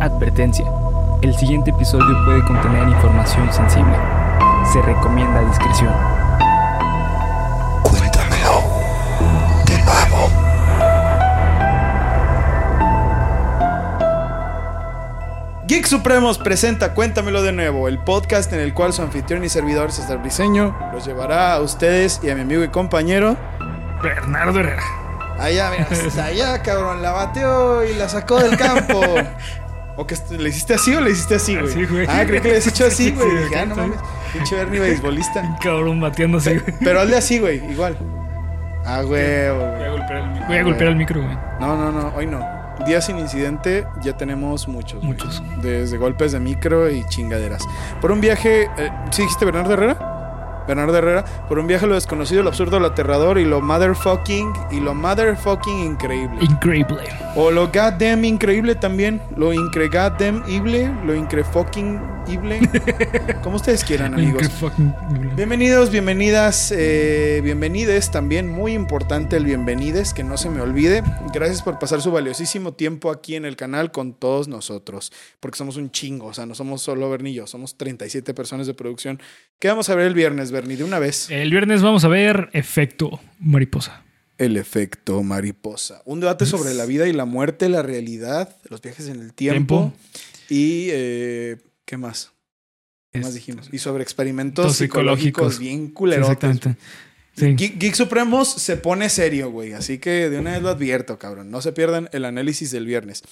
Advertencia. El siguiente episodio puede contener información sensible. Se recomienda discreción. Cuéntamelo de nuevo. Geek Supremos presenta Cuéntamelo de nuevo, el podcast en el cual su anfitrión y servidor César Briseño los llevará a ustedes y a mi amigo y compañero. Bernardo Herrera. Allá, mira, hasta allá, cabrón, la bateó y la sacó del campo. ¿O que le hiciste así o le hiciste así, güey? Así, güey. Ah, creí que le habías hecho así, Sí, güey. sí, Dije, ah, no mames. Pinche Bernie beisbolista. Cabrón bateando así, güey. Pero hazle así, güey, igual. Ah, güey, Voy a golpear el, mi- voy a golpear el micro, güey. No, no, no, hoy no. Días sin incidente ya tenemos muchos. güey. Muchos. Desde golpes de micro y chingaderas. Por un viaje. eh, ¿Sí dijiste Bernardo Herrera? Bernardo Herrera. Por un viaje a lo desconocido, lo absurdo, lo aterrador y lo motherfucking. Y lo motherfucking increíble. Increíble. O lo goddamn increíble también. Lo incre goddamn ible. Lo incre fucking ible. Como ustedes quieran, amigos. Bienvenidos, bienvenidas, eh, bienvenides también, muy importante el bienvenides, que no se me olvide. Gracias por pasar su valiosísimo tiempo aquí en el canal con todos nosotros, porque somos un chingo, o sea, no somos solo yo, somos 37 personas de producción. ¿Qué vamos a ver el viernes, Bernie? De una vez. El viernes vamos a ver Efecto Mariposa. El efecto mariposa. Un debate sobre la vida y la muerte, la realidad, los viajes en el tiempo, Tiempo. y... eh, ¿Qué más? ¿Qué más Es- dijimos? Y sobre experimentos psicológicos, psicológicos. bien Sí, culerotes. Exactamente. Sí. Geek, Geek Supremos se pone serio, güey. Así que de una vez lo advierto, cabrón. No se pierdan el análisis del viernes.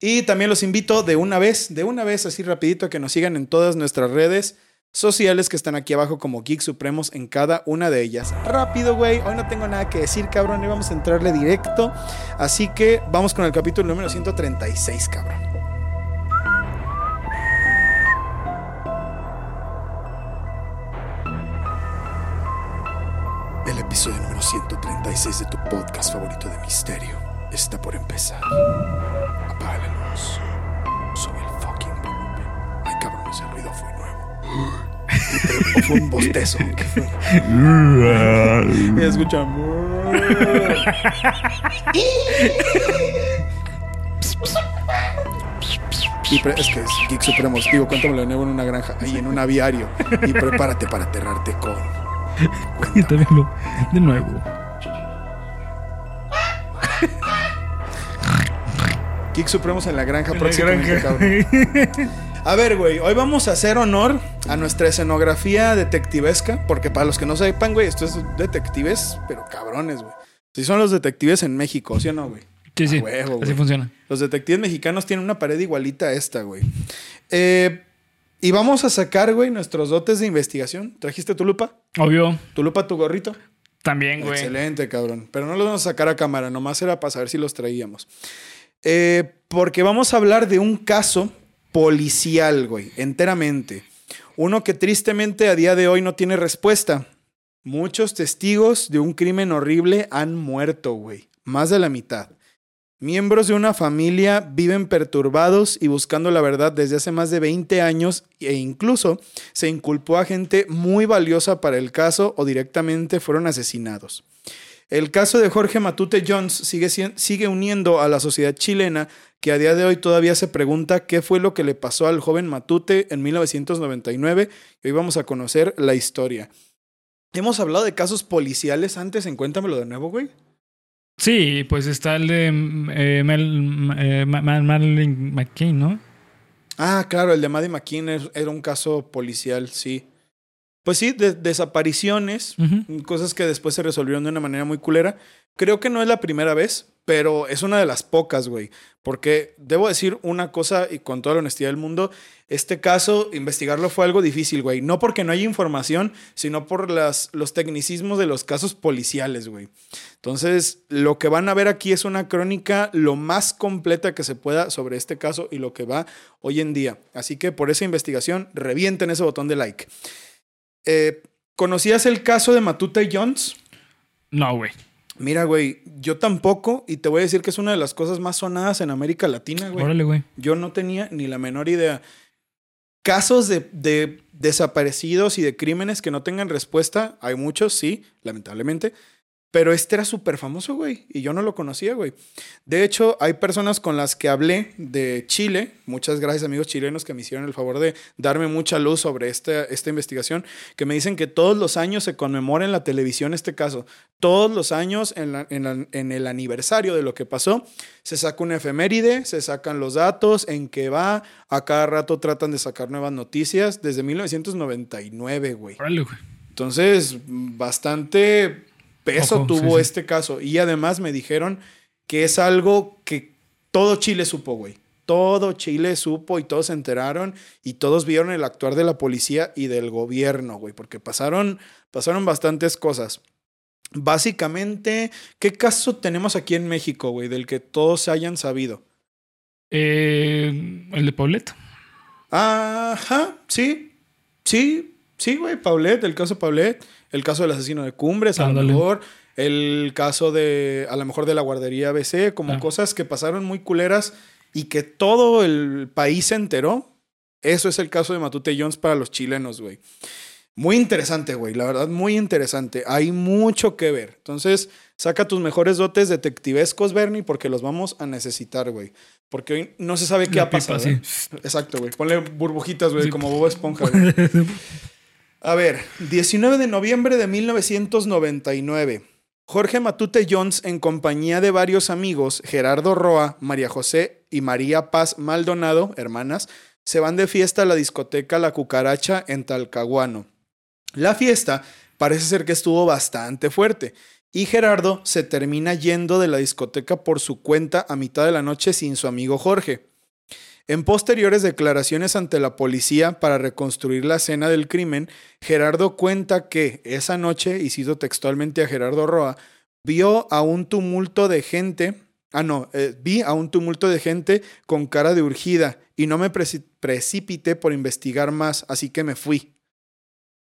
Y también los invito de una vez, de una vez, así rapidito, a que nos sigan en todas nuestras redes sociales que están aquí abajo como Geek Supremos en cada una de ellas. Rápido, güey. Hoy no tengo nada que decir, cabrón. Y vamos a entrarle directo. Así que vamos con el capítulo número 136, cabrón. El episodio número 136 de tu podcast favorito de misterio está por empezar. Apaga la luz. Sube el fucking volumen. Ay, cabrón, ese ruido fue. O fue un bostezo. Y escucha. Y es que es Geek Supremos. Digo, cuéntamelo de nuevo en una granja. Ahí en un aviario. Y prepárate para aterrarte con. Y también lo- de nuevo. Geek Supremos en la granja próximamente, cabrón. A ver, güey, hoy vamos a hacer honor a nuestra escenografía detectivesca, porque para los que no sepan, güey, esto es detectives, pero cabrones, güey. Si son los detectives en México, ¿sí o no, güey? Sí, sí. Huevo, Así funciona. Los detectives mexicanos tienen una pared igualita a esta, güey. Eh, y vamos a sacar, güey, nuestros dotes de investigación. ¿Trajiste tu lupa? Obvio. ¿Tu lupa, tu gorrito? También, güey. Excelente, cabrón. Pero no los vamos a sacar a cámara, nomás era para saber si los traíamos. Eh, porque vamos a hablar de un caso policial, güey, enteramente. Uno que tristemente a día de hoy no tiene respuesta. Muchos testigos de un crimen horrible han muerto, güey. Más de la mitad. Miembros de una familia viven perturbados y buscando la verdad desde hace más de 20 años e incluso se inculpó a gente muy valiosa para el caso o directamente fueron asesinados. El caso de Jorge Matute Jones sigue, uniendo a la sociedad chilena que a día de hoy todavía se pregunta qué fue lo que le pasó al joven Matute en 1999 y hoy vamos a conocer la historia. Hemos hablado de casos policiales antes, en Cuéntamelo de nuevo, güey. Sí, pues está el de mm, eh, Mel, eh, Ma- Madeline McCain, ¿no? Ah, claro, el de Maddie McKean er- era un caso policial, sí. Pues sí, de- desapariciones, Ujú. cosas que después se resolvieron de una manera muy culera. Creo que no es la primera vez, pero es una de las pocas, güey. Porque debo decir una cosa y con toda la honestidad del mundo, este caso, investigarlo fue algo difícil, güey. No porque no haya información, sino por las, los tecnicismos de los casos policiales, güey. Entonces, lo que van a ver aquí es una crónica lo más completa que se pueda sobre este caso y lo que va hoy en día. Así que por esa investigación, revienten ese botón de like. Eh, ¿Conocías el caso de Matute Jones? No, güey. Mira, güey, yo tampoco, y te voy a decir que es una de las cosas más sonadas en América Latina, güey. Órale, güey. Yo no tenía ni la menor idea. Casos de, de desaparecidos y de crímenes que no tengan respuesta, hay muchos, sí, lamentablemente. Pero este era súper famoso, güey, y yo no lo conocía, güey. De hecho, hay personas con las que hablé de Chile, muchas gracias amigos chilenos que me hicieron el favor de darme mucha luz sobre esta, esta investigación, que me dicen que todos los años se conmemora en la televisión este caso. Todos los años, en, la- en la- en el aniversario de lo que pasó, se saca una efeméride, se sacan los datos, en qué va, a cada rato tratan de sacar nuevas noticias, desde 1999, güey. Órale, güey. Entonces, bastante peso Ojo, tuvo sí, sí. este caso. Y además me dijeron que es algo que todo Chile supo, güey. Todo Chile supo y todos se enteraron y todos vieron el actuar de la policía y del gobierno, güey, porque pasaron, pasaron bastantes cosas. Básicamente, ¿qué caso tenemos aquí en México, güey, del que todos se hayan sabido? Eh, el de Paulette. Ajá, sí, sí, sí, güey, Paulette, el caso Paulette, el caso del asesino de Cumbres, a lo mejor, el caso de, a lo mejor de la guardería ABC, como Ah. cosas que pasaron muy culeras y que todo el país se enteró. Eso es el caso de Matute Jones para los chilenos, güey. Muy interesante, güey, la verdad, muy interesante. Hay mucho que ver. Entonces, saca tus mejores dotes detectivescos, Bernie, porque los vamos a necesitar, güey. Porque hoy no se sabe qué La ha pasado. ¿eh? Exacto, güey. Ponle burbujitas, güey, Sí. como Bob Esponja. güey. A ver, 19 de noviembre de 1999. Jorge Matute Jones, en compañía de varios amigos, Gerardo Roa, María José y María Paz Maldonado, hermanas, se van de fiesta a la discoteca La Cucaracha en Talcahuano. La fiesta parece ser que estuvo bastante fuerte y Gerardo se termina yendo de la discoteca por su cuenta a mitad de la noche sin su amigo Jorge. En posteriores declaraciones ante la policía para reconstruir la escena del crimen, Gerardo cuenta que esa noche, y cito textualmente a Gerardo Roa, vio a un tumulto de gente, ah no, eh, vi a un tumulto de gente con cara de urgida y no me preci- precipité por investigar más, así que me fui.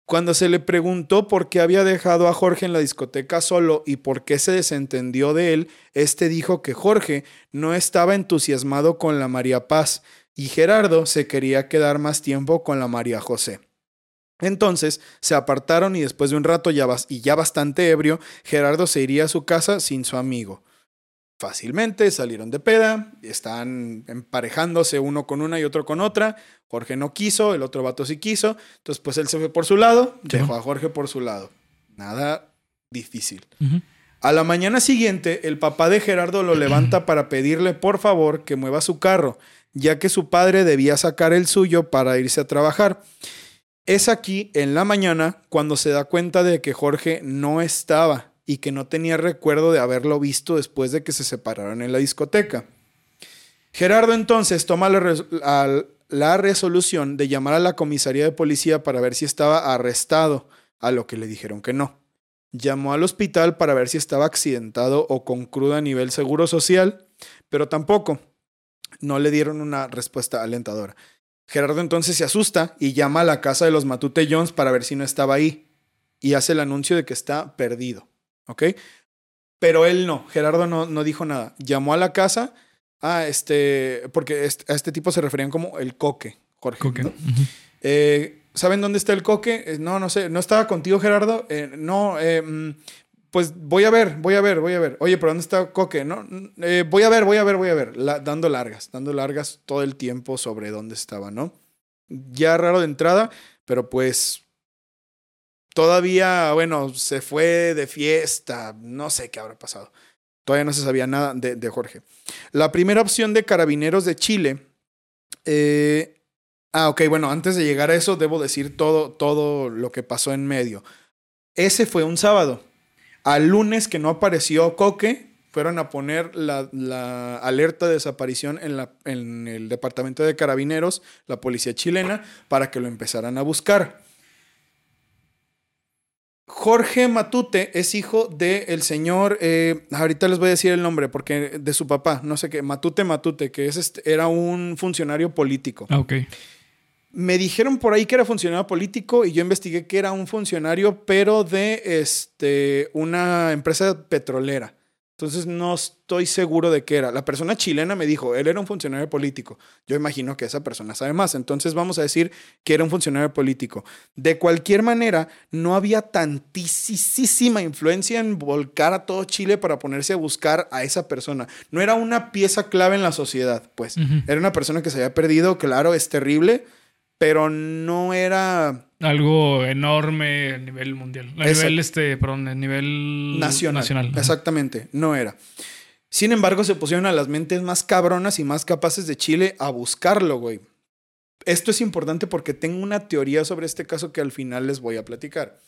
Cuando se le preguntó por qué había dejado a Jorge en la discoteca solo y por qué se desentendió de él, este dijo que Jorge no estaba entusiasmado con la María Paz y Gerardo se quería quedar más tiempo con la María José. Entonces se apartaron y después de un rato ya y ya bastante ebrio, Gerardo se iría a su casa sin su amigo. Fácilmente salieron de peda, están emparejándose uno con una y otro con otra. Jorge no quiso, el otro vato sí quiso. Entonces, pues él se fue por su lado, Sí. dejó a Jorge por su lado. Nada difícil. A la mañana siguiente, el papá de Gerardo lo levanta para pedirle por favor que mueva su carro, ya que su padre debía sacar el suyo para irse a trabajar. Es aquí, en la mañana, cuando se da cuenta de que Jorge no estaba y que no tenía recuerdo de haberlo visto después de que se separaron en la discoteca. Gerardo entonces toma la, la resolución de llamar a la comisaría de policía para ver si estaba arrestado, a lo que le dijeron que no. Llamó al hospital para ver si estaba accidentado o con cruda a nivel seguro social, pero tampoco. No le dieron una respuesta alentadora. Gerardo entonces se asusta y llama a la casa de los Matute Jones para ver si no estaba ahí y hace el anuncio de que está perdido. ¿Ok? Pero él no, Gerardo no, no dijo nada. Llamó a la casa, ah, este, porque este- a este tipo se referían como el coque, Jorge. Coque. ¿no? Eh, ¿Saben dónde está el coque? Eh, no, no sé. ¿No estaba contigo, Gerardo? Eh, no, mm, pues voy a ver, voy a ver, voy a ver. Oye, pero ¿dónde está coque? No, mm, voy a ver, voy a ver, voy a ver. La- dando largas, dando largas todo el tiempo sobre dónde estaba, ¿no? Ya raro de entrada, pero pues todavía, bueno, se fue de fiesta, no sé qué habrá pasado. Todavía no se sabía nada de, de Jorge. La primera opción de carabineros de Chile eh, Ah, ok, bueno, antes de llegar a eso, debo decir todo, todo lo que pasó en medio. Ese fue un sábado. Al lunes que no apareció Coque, fueron a poner la, la alerta de desaparición en, la, en el departamento de carabineros, la policía chilena, para que lo empezaran a buscar. Jorge Matute es hijo del señor, eh, ahorita les voy a decir el nombre, porque de su papá, no sé qué, Matute Matute, que es este, era un funcionario político. Ah, ok. Me dijeron por ahí que era funcionario político y yo investigué que era un funcionario, pero de este, una empresa petrolera. Entonces no estoy seguro de qué era. La persona chilena me dijo, él era un funcionario político. Yo imagino que esa persona sabe más. Entonces vamos a decir que era un funcionario político. De cualquier manera, no había tantísima influencia en volcar a todo Chile para ponerse a buscar a esa persona. No era una pieza clave en la sociedad, pues. Era una persona que se había perdido, claro, es terrible, pero no era algo enorme a nivel mundial. A nivel, este, perdón, a nivel nacional. Exactamente, no era. Sin embargo, se pusieron a las mentes más cabronas y más capaces de Chile a buscarlo, güey. Esto es importante porque tengo una teoría sobre este caso que al final les voy a platicar.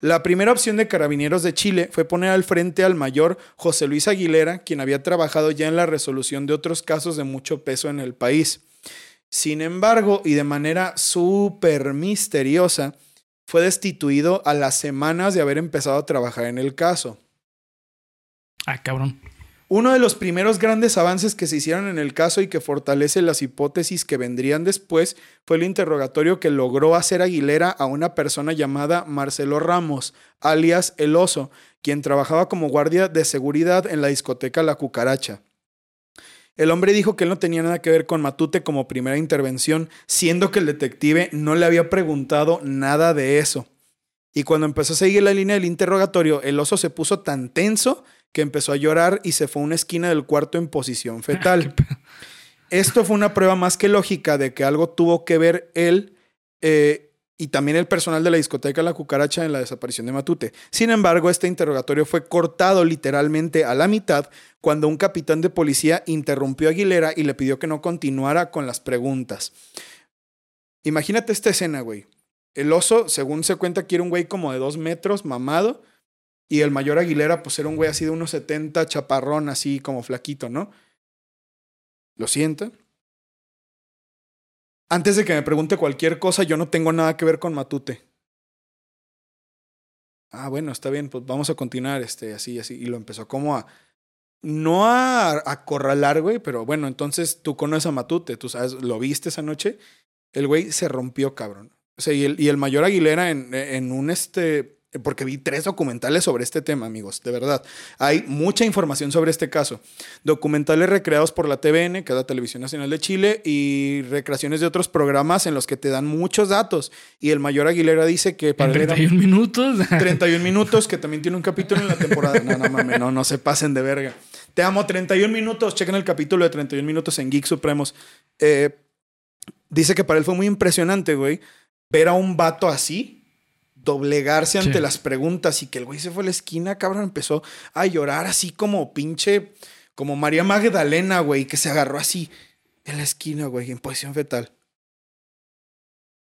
La primera opción de Carabineros de Chile fue poner al frente al mayor José Luis Aguilera, quien había trabajado ya en la resolución de otros casos de mucho peso en el país. Sin embargo, y de manera súper misteriosa, fue destituido a las semanas de haber empezado a trabajar en el caso. Ah, cabrón. Uno de los primeros grandes avances que se hicieron en el caso y que fortalece las hipótesis que vendrían después fue el interrogatorio que logró hacer Aguilera a una persona llamada Marcelo Ramos, alias El Oso, quien trabajaba como guardia de seguridad en la discoteca La Cucaracha. El hombre dijo que él no tenía nada que ver con Matute como primera intervención, siendo que el detective no le había preguntado nada de eso. Y cuando empezó a seguir la línea del interrogatorio, el oso se puso tan tenso que empezó a llorar y se fue a una esquina del cuarto en posición fetal. Esto fue una prueba más que lógica de que algo tuvo que ver él eh, y también el personal de la discoteca La Cucaracha en la desaparición de Matute. Sin embargo, este interrogatorio fue cortado literalmente a la mitad cuando un capitán de policía interrumpió a Aguilera y le pidió que no continuara con las preguntas. Imagínate esta escena, güey. El oso, según se cuenta, quiere un güey como de dos metros, mamado, y el mayor Aguilera, pues era un güey así de unos 70, chaparrón, así como flaquito, ¿no? Lo sienta antes de que me pregunte cualquier cosa, yo no tengo nada que ver con Matute. Ah, bueno, está bien, pues vamos a continuar, este, así, así. Y lo empezó como a. No a acorralar, güey, pero bueno, entonces tú conoces a Matute, tú sabes, lo viste esa noche. El güey se rompió, cabrón. O sea, y el, y el mayor Aguilera en, en un este porque vi tres documentales sobre este tema, amigos, de verdad. Hay mucha información sobre este caso. Documentales recreados por la TVN, que es la Televisión Nacional de Chile, y recreaciones de otros programas en los que te dan muchos datos. Y el mayor Aguilera dice que para... 31 minutos. 31 minutos, que también tiene un capítulo en la temporada. No, no mames, no, no se pasen de verga. Te amo, 31 minutos. Chequen el capítulo de 31 minutos en Geek Supremos. Eh, dice que para él fue muy impresionante, güey, ver a un vato así doblegarse ante las preguntas y que el güey se fue a la esquina, cabrón, empezó a llorar así como pinche, como María Magdalena, güey, que se agarró así en la esquina, güey, en posición fetal.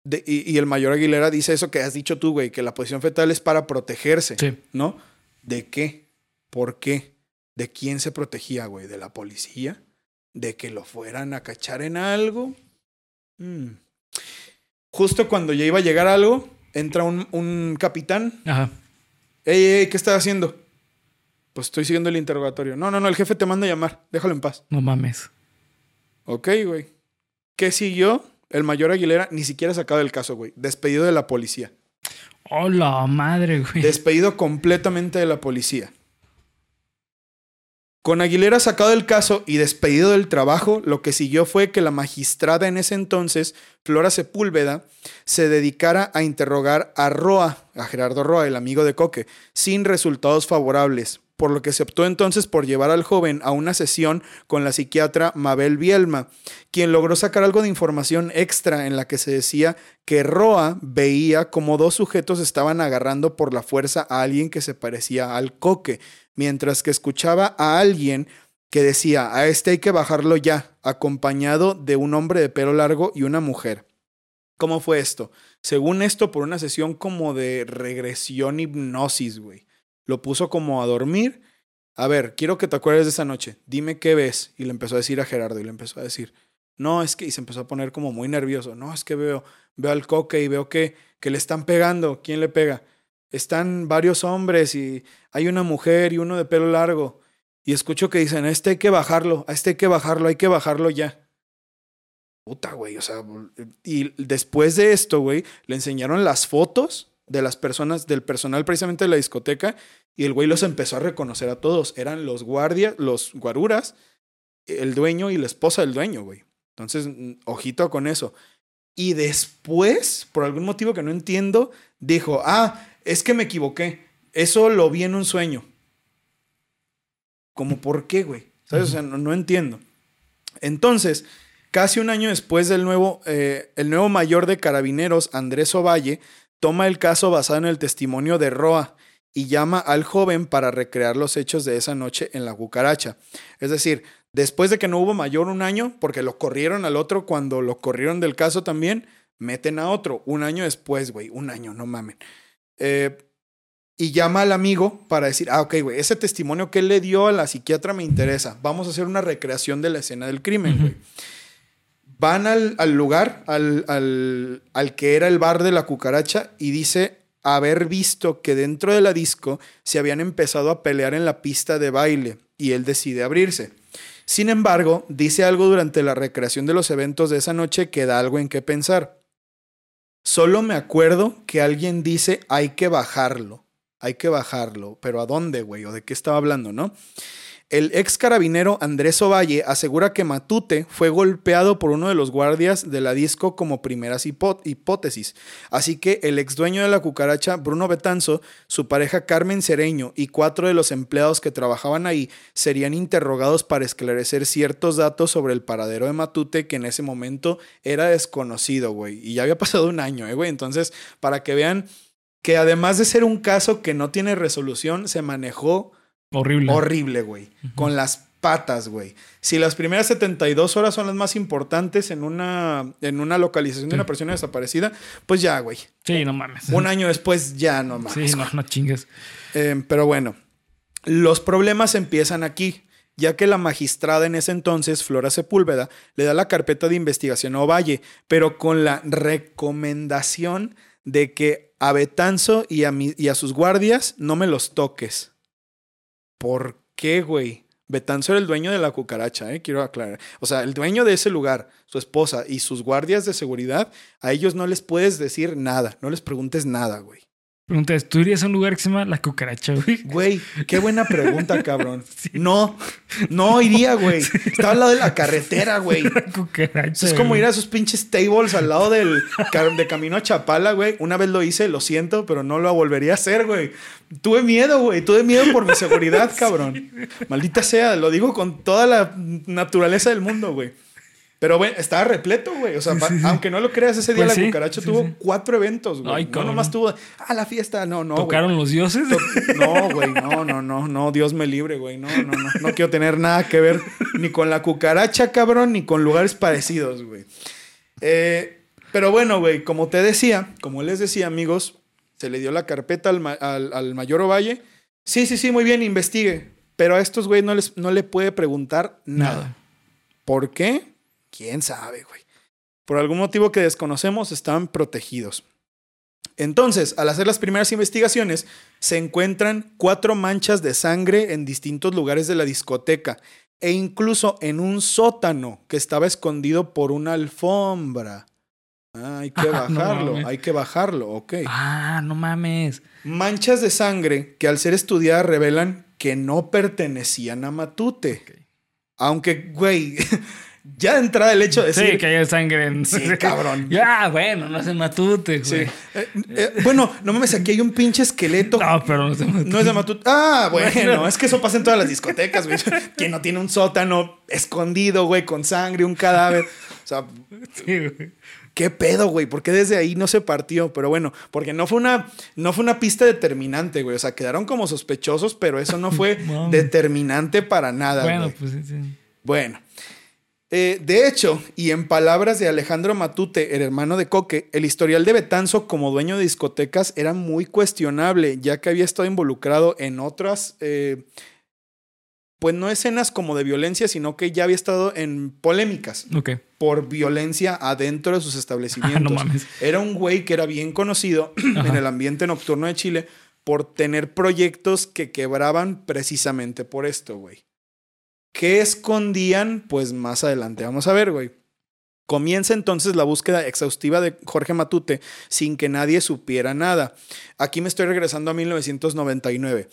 y, el mayor Aguilera dice eso que has dicho tú, güey, que la posición fetal es para protegerse, ¿no? ¿De qué? ¿Por qué? ¿De quién se protegía, güey? ¿De la policía? ¿De que lo fueran a cachar en algo? Mm. Justo cuando ya iba a llegar algo, entra un, un capitán. Ajá. Ey, ey, ¿qué estás haciendo? Pues estoy siguiendo el interrogatorio. No, no, no, el jefe te manda a llamar. Déjalo en paz. No mames. Ok, güey. ¿Qué siguió? El mayor Aguilera ni siquiera sacado del caso, güey. Despedido de la policía. Hola, madre, güey. Despedido completamente de la policía. Con Aguilera sacado del caso y despedido del trabajo, lo que siguió fue que la magistrada en ese entonces, Flora Sepúlveda, se dedicara a interrogar a Roa, a Gerardo Roa, el amigo de Coque, sin resultados favorables, por lo que se optó entonces por llevar al joven a una sesión con la psiquiatra Mabel Bielma, quien logró sacar algo de información extra en la que se decía que Roa veía como dos sujetos estaban agarrando por la fuerza a alguien que se parecía al Coque, mientras que escuchaba a alguien que decía, a este hay que bajarlo ya, acompañado de un hombre de pelo largo y una mujer. ¿Cómo fue esto? Según esto, por una sesión como de regresión hipnosis, güey. Lo puso como a dormir. A ver, quiero que te acuerdes de esa noche. Dime qué ves. Y le empezó a decir a Gerardo y le empezó a decir, no, es que, y se empezó a poner como muy nervioso. No, es que veo, veo al coque y veo que, que le están pegando. ¿Quién le pega? están varios hombres y hay una mujer y uno de pelo largo. Y escucho que dicen, a este hay que bajarlo, a este hay que bajarlo, hay que bajarlo ya. Puta, güey, o sea, y después de esto, güey, le enseñaron las fotos de las personas, del personal precisamente de la discoteca, y el güey los empezó a reconocer a todos. Eran los guardias, los guaruras, el dueño y la esposa del dueño, güey. Entonces, ojito con eso. Y después, por algún motivo que no entiendo, dijo, ah, es que me equivoqué. Eso lo vi en un sueño. ¿Cómo por qué, güey? ¿Sabes? O sea, no, entiendo. Entonces, casi un año después del nuevo, eh, el nuevo mayor de carabineros, Andrés Ovalle, toma el caso basado en el testimonio de Roa y llama al joven para recrear los hechos de esa noche en la cucaracha. Es decir, después de que no hubo mayor un año, porque lo corrieron al otro cuando lo corrieron del caso también, meten a otro un año después, güey, un año, no mamen. Eh, y llama al amigo para decir, ah, ok, güey, ese testimonio que él le dio a la psiquiatra me interesa. Vamos a hacer una recreación de la escena del crimen, güey. Van al, lugar, al, al, al, que era el bar de la cucaracha, y dice haber visto que dentro de la disco se habían empezado a pelear en la pista de baile, y él decide abrirse. Sin embargo, dice algo durante la recreación de los eventos de esa noche que da algo en qué pensar. Solo me acuerdo que alguien dice hay que bajarlo, hay que bajarlo, pero ¿a dónde, güey? ¿O de qué estaba hablando, no? El ex carabinero Andrés Ovalle asegura que Matute fue golpeado por uno de los guardias de la disco como primeras hipótesis. Así que el ex dueño de la cucaracha, Bruno Betanzo, su pareja Carmen Cereño y cuatro de los empleados que trabajaban ahí serían interrogados para esclarecer ciertos datos sobre el paradero de Matute que en ese momento era desconocido, güey. Y ya había pasado un año, eh, güey. Entonces, para que vean que además de ser un caso que no tiene resolución, se manejó Horrible. Horrible, güey. Con las patas, güey. Si las primeras 72 horas son las más importantes en una, en una localización de una persona desaparecida, pues ya, güey. Sí, no mames. Un año después ya no mames. Sí, no, no chingues. Em, pero bueno, los problemas empiezan aquí, ya que la magistrada en ese entonces, Flora Sepúlveda, le da la carpeta de investigación a Ovalle, pero con la recomendación de que a Betanzo y a, y a sus guardias no me los toques. ¿Por qué, güey? Betanzo era el dueño de la cucaracha, ¿eh? quiero aclarar. O sea, el dueño de ese lugar, su esposa y sus guardias de seguridad, a ellos no les puedes decir nada, no les preguntes nada, güey. Preguntas, ¿tú irías a un lugar que se llama La Cucaracha, güey? Güey, qué buena pregunta, cabrón. No, no iría, güey. Estaba al lado de la carretera, güey. La cucaracha. Es como ir a esos pinches tables al lado del de camino a Chapala, güey. Una vez lo hice, lo siento, pero no lo volvería a hacer, güey. Tuve miedo, güey. Tuve miedo por mi seguridad, cabrón. Maldita sea, lo digo con toda la naturaleza del mundo, güey. Pero, güey, estaba repleto, güey. O sea, aunque no lo creas, ese día pues la cucaracha tuvo cuatro eventos, güey. Ay, no nomás tuvo, ah, la fiesta, no, no. ¿Tocaron los dioses? No, güey, no, no, no, no, Dios me libre, güey. No, no, no. No quiero tener nada que ver ni con la cucaracha, cabrón, ni con lugares parecidos, güey. Eh, pero bueno, güey, como te decía, como les decía, amigos, se le dio la carpeta al, al, mayor Ovalle. Sí, sí, sí, muy bien, investigue. Pero a estos güey no, les, no le puede preguntar nada. ¿Por qué? ¿Quién sabe, güey? Por algún motivo que desconocemos, están protegidos. Entonces, al hacer las primeras investigaciones, se encuentran cuatro manchas de sangre en distintos lugares de la discoteca e incluso en un sótano que estaba escondido por una alfombra. Ah, hay que bajarlo, hay que bajarlo, ok. Ah, no mames. Manchas de sangre que al ser estudiadas revelan que no pertenecían a Matute. Aunque, güey, ya de entrada el hecho de decir. Sí, que haya sangre en. Sí, cabrón. ya, bueno, no es de Matute, güey. Sí. Eh, eh, bueno, no mames, aquí hay un pinche esqueleto. No, pero no es de Matute. No es de Matute. Ah, bueno, es que eso pasa en todas las discotecas, güey. Quien no tiene un sótano escondido, güey, con sangre, un cadáver. O sea. Sí, güey. ¿Qué pedo, güey? ¿Por qué desde ahí no se partió? Pero bueno, porque no fue una, no fue una pista determinante, güey. O sea, quedaron como sospechosos, pero eso no fue determinante para nada. Bueno, pues sí, sí. Bueno. Eh, de hecho, y en palabras de Alejandro Matute, el hermano de Coque, el historial de Betanzo como dueño de discotecas era muy cuestionable, ya que había estado involucrado en otras, eh, pues no escenas como de violencia, sino que ya había estado en polémicas por violencia adentro de sus establecimientos. Era un güey que era bien conocido en el ambiente nocturno de Chile por tener proyectos que quebraban precisamente por esto, güey. ¿Qué escondían? Pues más adelante vamos a ver, güey. Comienza entonces la búsqueda exhaustiva de Jorge Matute sin que nadie supiera nada. Aquí me estoy regresando a 1999,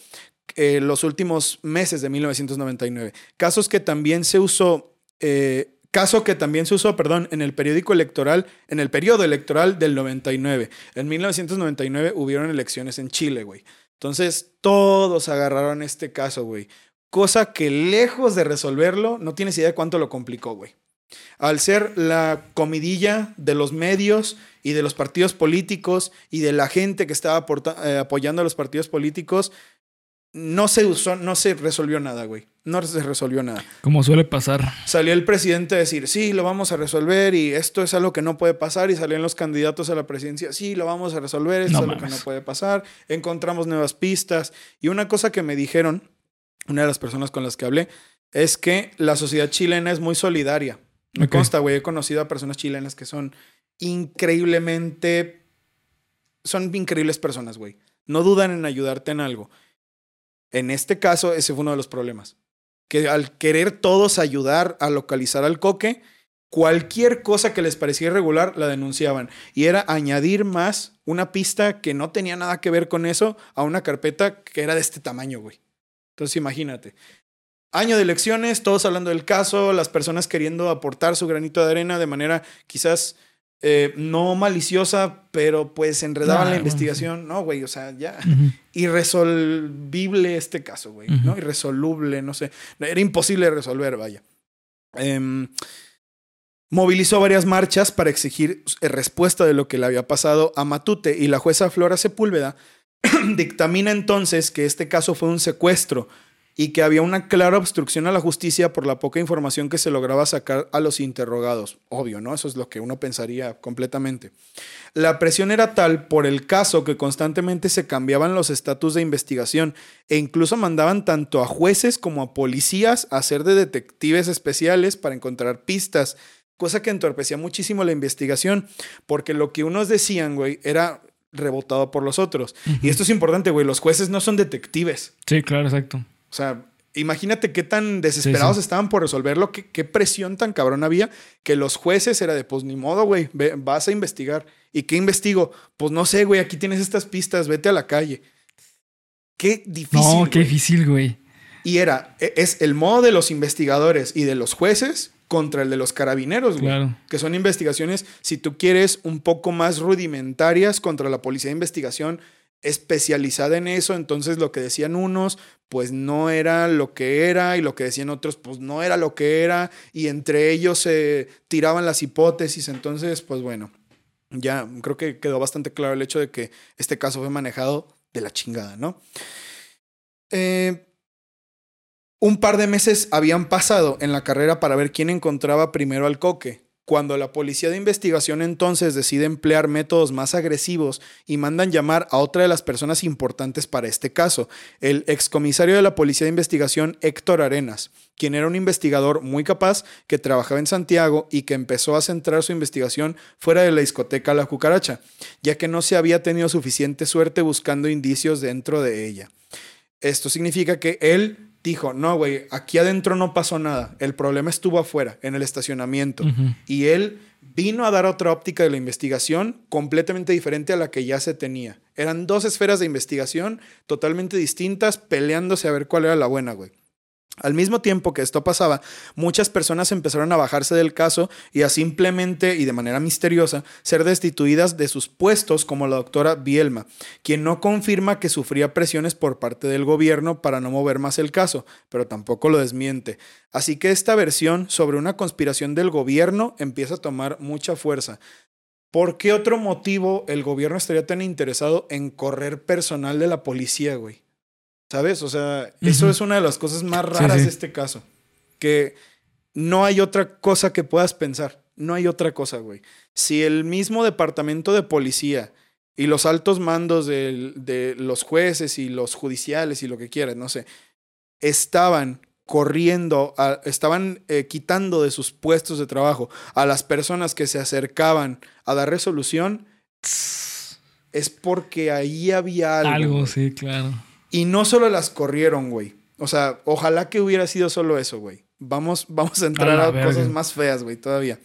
eh, los últimos meses de 1999. Casos que también se usó, eh, caso que también se usó, perdón, en el periódico electoral, en el periodo electoral del 99. En 1999 hubieron elecciones en Chile, güey. Entonces todos agarraron este caso, güey. Cosa que lejos de resolverlo, no tienes idea de cuánto lo complicó, güey al ser la comidilla de los medios y de los partidos políticos y de la gente que estaba eh, apoyando a los partidos políticos, no se usó, no se resolvió nada, güey. No se resolvió nada. Como suele pasar. Salió el presidente a decir, sí, lo vamos a resolver y esto es algo que no puede pasar. Y salían los candidatos a la presidencia, sí, lo vamos a resolver, esto es algo que no puede pasar. Encontramos nuevas pistas. Y una cosa que me dijeron, una de las personas con las que hablé, es que la sociedad chilena es muy solidaria. Me consta, güey. He conocido a personas chilenas que son increíblemente. Son increíbles personas, güey. No dudan en ayudarte en algo. En este caso, ese fue uno de los problemas. Que al querer todos ayudar a localizar al coque, cualquier cosa que les parecía irregular la denunciaban. Y era añadir más una pista que no tenía nada que ver con eso a una carpeta que era de este tamaño, güey. Entonces imagínate. Año de elecciones, todos hablando del caso, las personas queriendo aportar su granito de arena de manera quizás eh, no maliciosa, pero pues enredaban la investigación. No, güey, o sea, ya. Irresolvible este caso, güey, ¿no? Irresoluble, no sé. Era imposible resolver, vaya. Em, movilizó varias marchas para exigir respuesta de lo que le había pasado a Matute y la jueza Flora Sepúlveda dictamina entonces que este caso fue un secuestro y que había una clara obstrucción a la justicia por la poca información que se lograba sacar a los interrogados. Obvio, ¿no? Eso es lo que uno pensaría completamente. La presión era tal por el caso que constantemente se cambiaban los estatus de investigación e incluso mandaban tanto a jueces como a policías a ser de detectives especiales para encontrar pistas, cosa que entorpecía muchísimo la investigación, porque lo que unos decían, güey, era rebotado por los otros. Y esto es importante, güey, los jueces no son detectives. Sí, claro, exacto. O sea, imagínate qué tan desesperados estaban por resolverlo, qué, qué presión tan cabrón había, que los jueces era de, pues ni modo, güey, vas a investigar. ¿Y qué investigo? Pues no sé, güey, aquí tienes estas pistas, vete a la calle. Qué difícil. No, qué difícil, güey. Y era, e, es el modo de los investigadores y de los jueces contra el de los carabineros, güey. Claro. Que son investigaciones, si tú quieres, un poco más rudimentarias contra la policía de investigación especializada en eso, entonces lo que decían unos, pues no era lo que era, y lo que decían otros, pues no era lo que era, y entre ellos se tiraban las hipótesis, entonces, pues bueno, ya creo que quedó bastante claro el hecho de que este caso fue manejado de la chingada, ¿no? Eh, un par de meses habían pasado en la carrera para ver quién encontraba primero al coque. Cuando la policía de investigación entonces decide emplear métodos más agresivos y mandan llamar a otra de las personas importantes para este caso, el excomisario de la policía de investigación Héctor Arenas, quien era un investigador muy capaz que trabajaba en Santiago y que empezó a centrar su investigación fuera de la discoteca La Cucaracha, ya que no se había tenido suficiente suerte buscando indicios dentro de ella. Esto significa que él dijo, no, güey, aquí adentro no pasó nada, el problema estuvo afuera, en el estacionamiento. Y él vino a dar otra óptica de la investigación completamente diferente a la que ya se tenía. Eran dos esferas de investigación totalmente distintas, peleándose a ver cuál era la buena, güey. Al mismo tiempo que esto pasaba, muchas personas empezaron a bajarse del caso y a simplemente y de manera misteriosa ser destituidas de sus puestos como la doctora Bielma, quien no confirma que sufría presiones por parte del gobierno para no mover más el caso, pero tampoco lo desmiente. Así que esta versión sobre una conspiración del gobierno empieza a tomar mucha fuerza. ¿Por qué otro motivo el gobierno estaría tan interesado en correr personal de la policía, güey? ¿Sabes? O sea, eso es una de las cosas más raras de este caso. Que no hay otra cosa que puedas pensar. No hay otra cosa, güey. Si el mismo departamento de policía y los altos mandos de, los jueces y los judiciales y lo que quieras, no sé, estaban corriendo, estaban eh, quitando de sus puestos de trabajo a las personas que se acercaban a dar resolución, es porque ahí había algo. Algo, sí, claro. Y no solo las corrieron, güey. O sea, ojalá que hubiera sido solo eso, güey. Vamos, vamos a entrar a, cosas más feas, güey, todavía.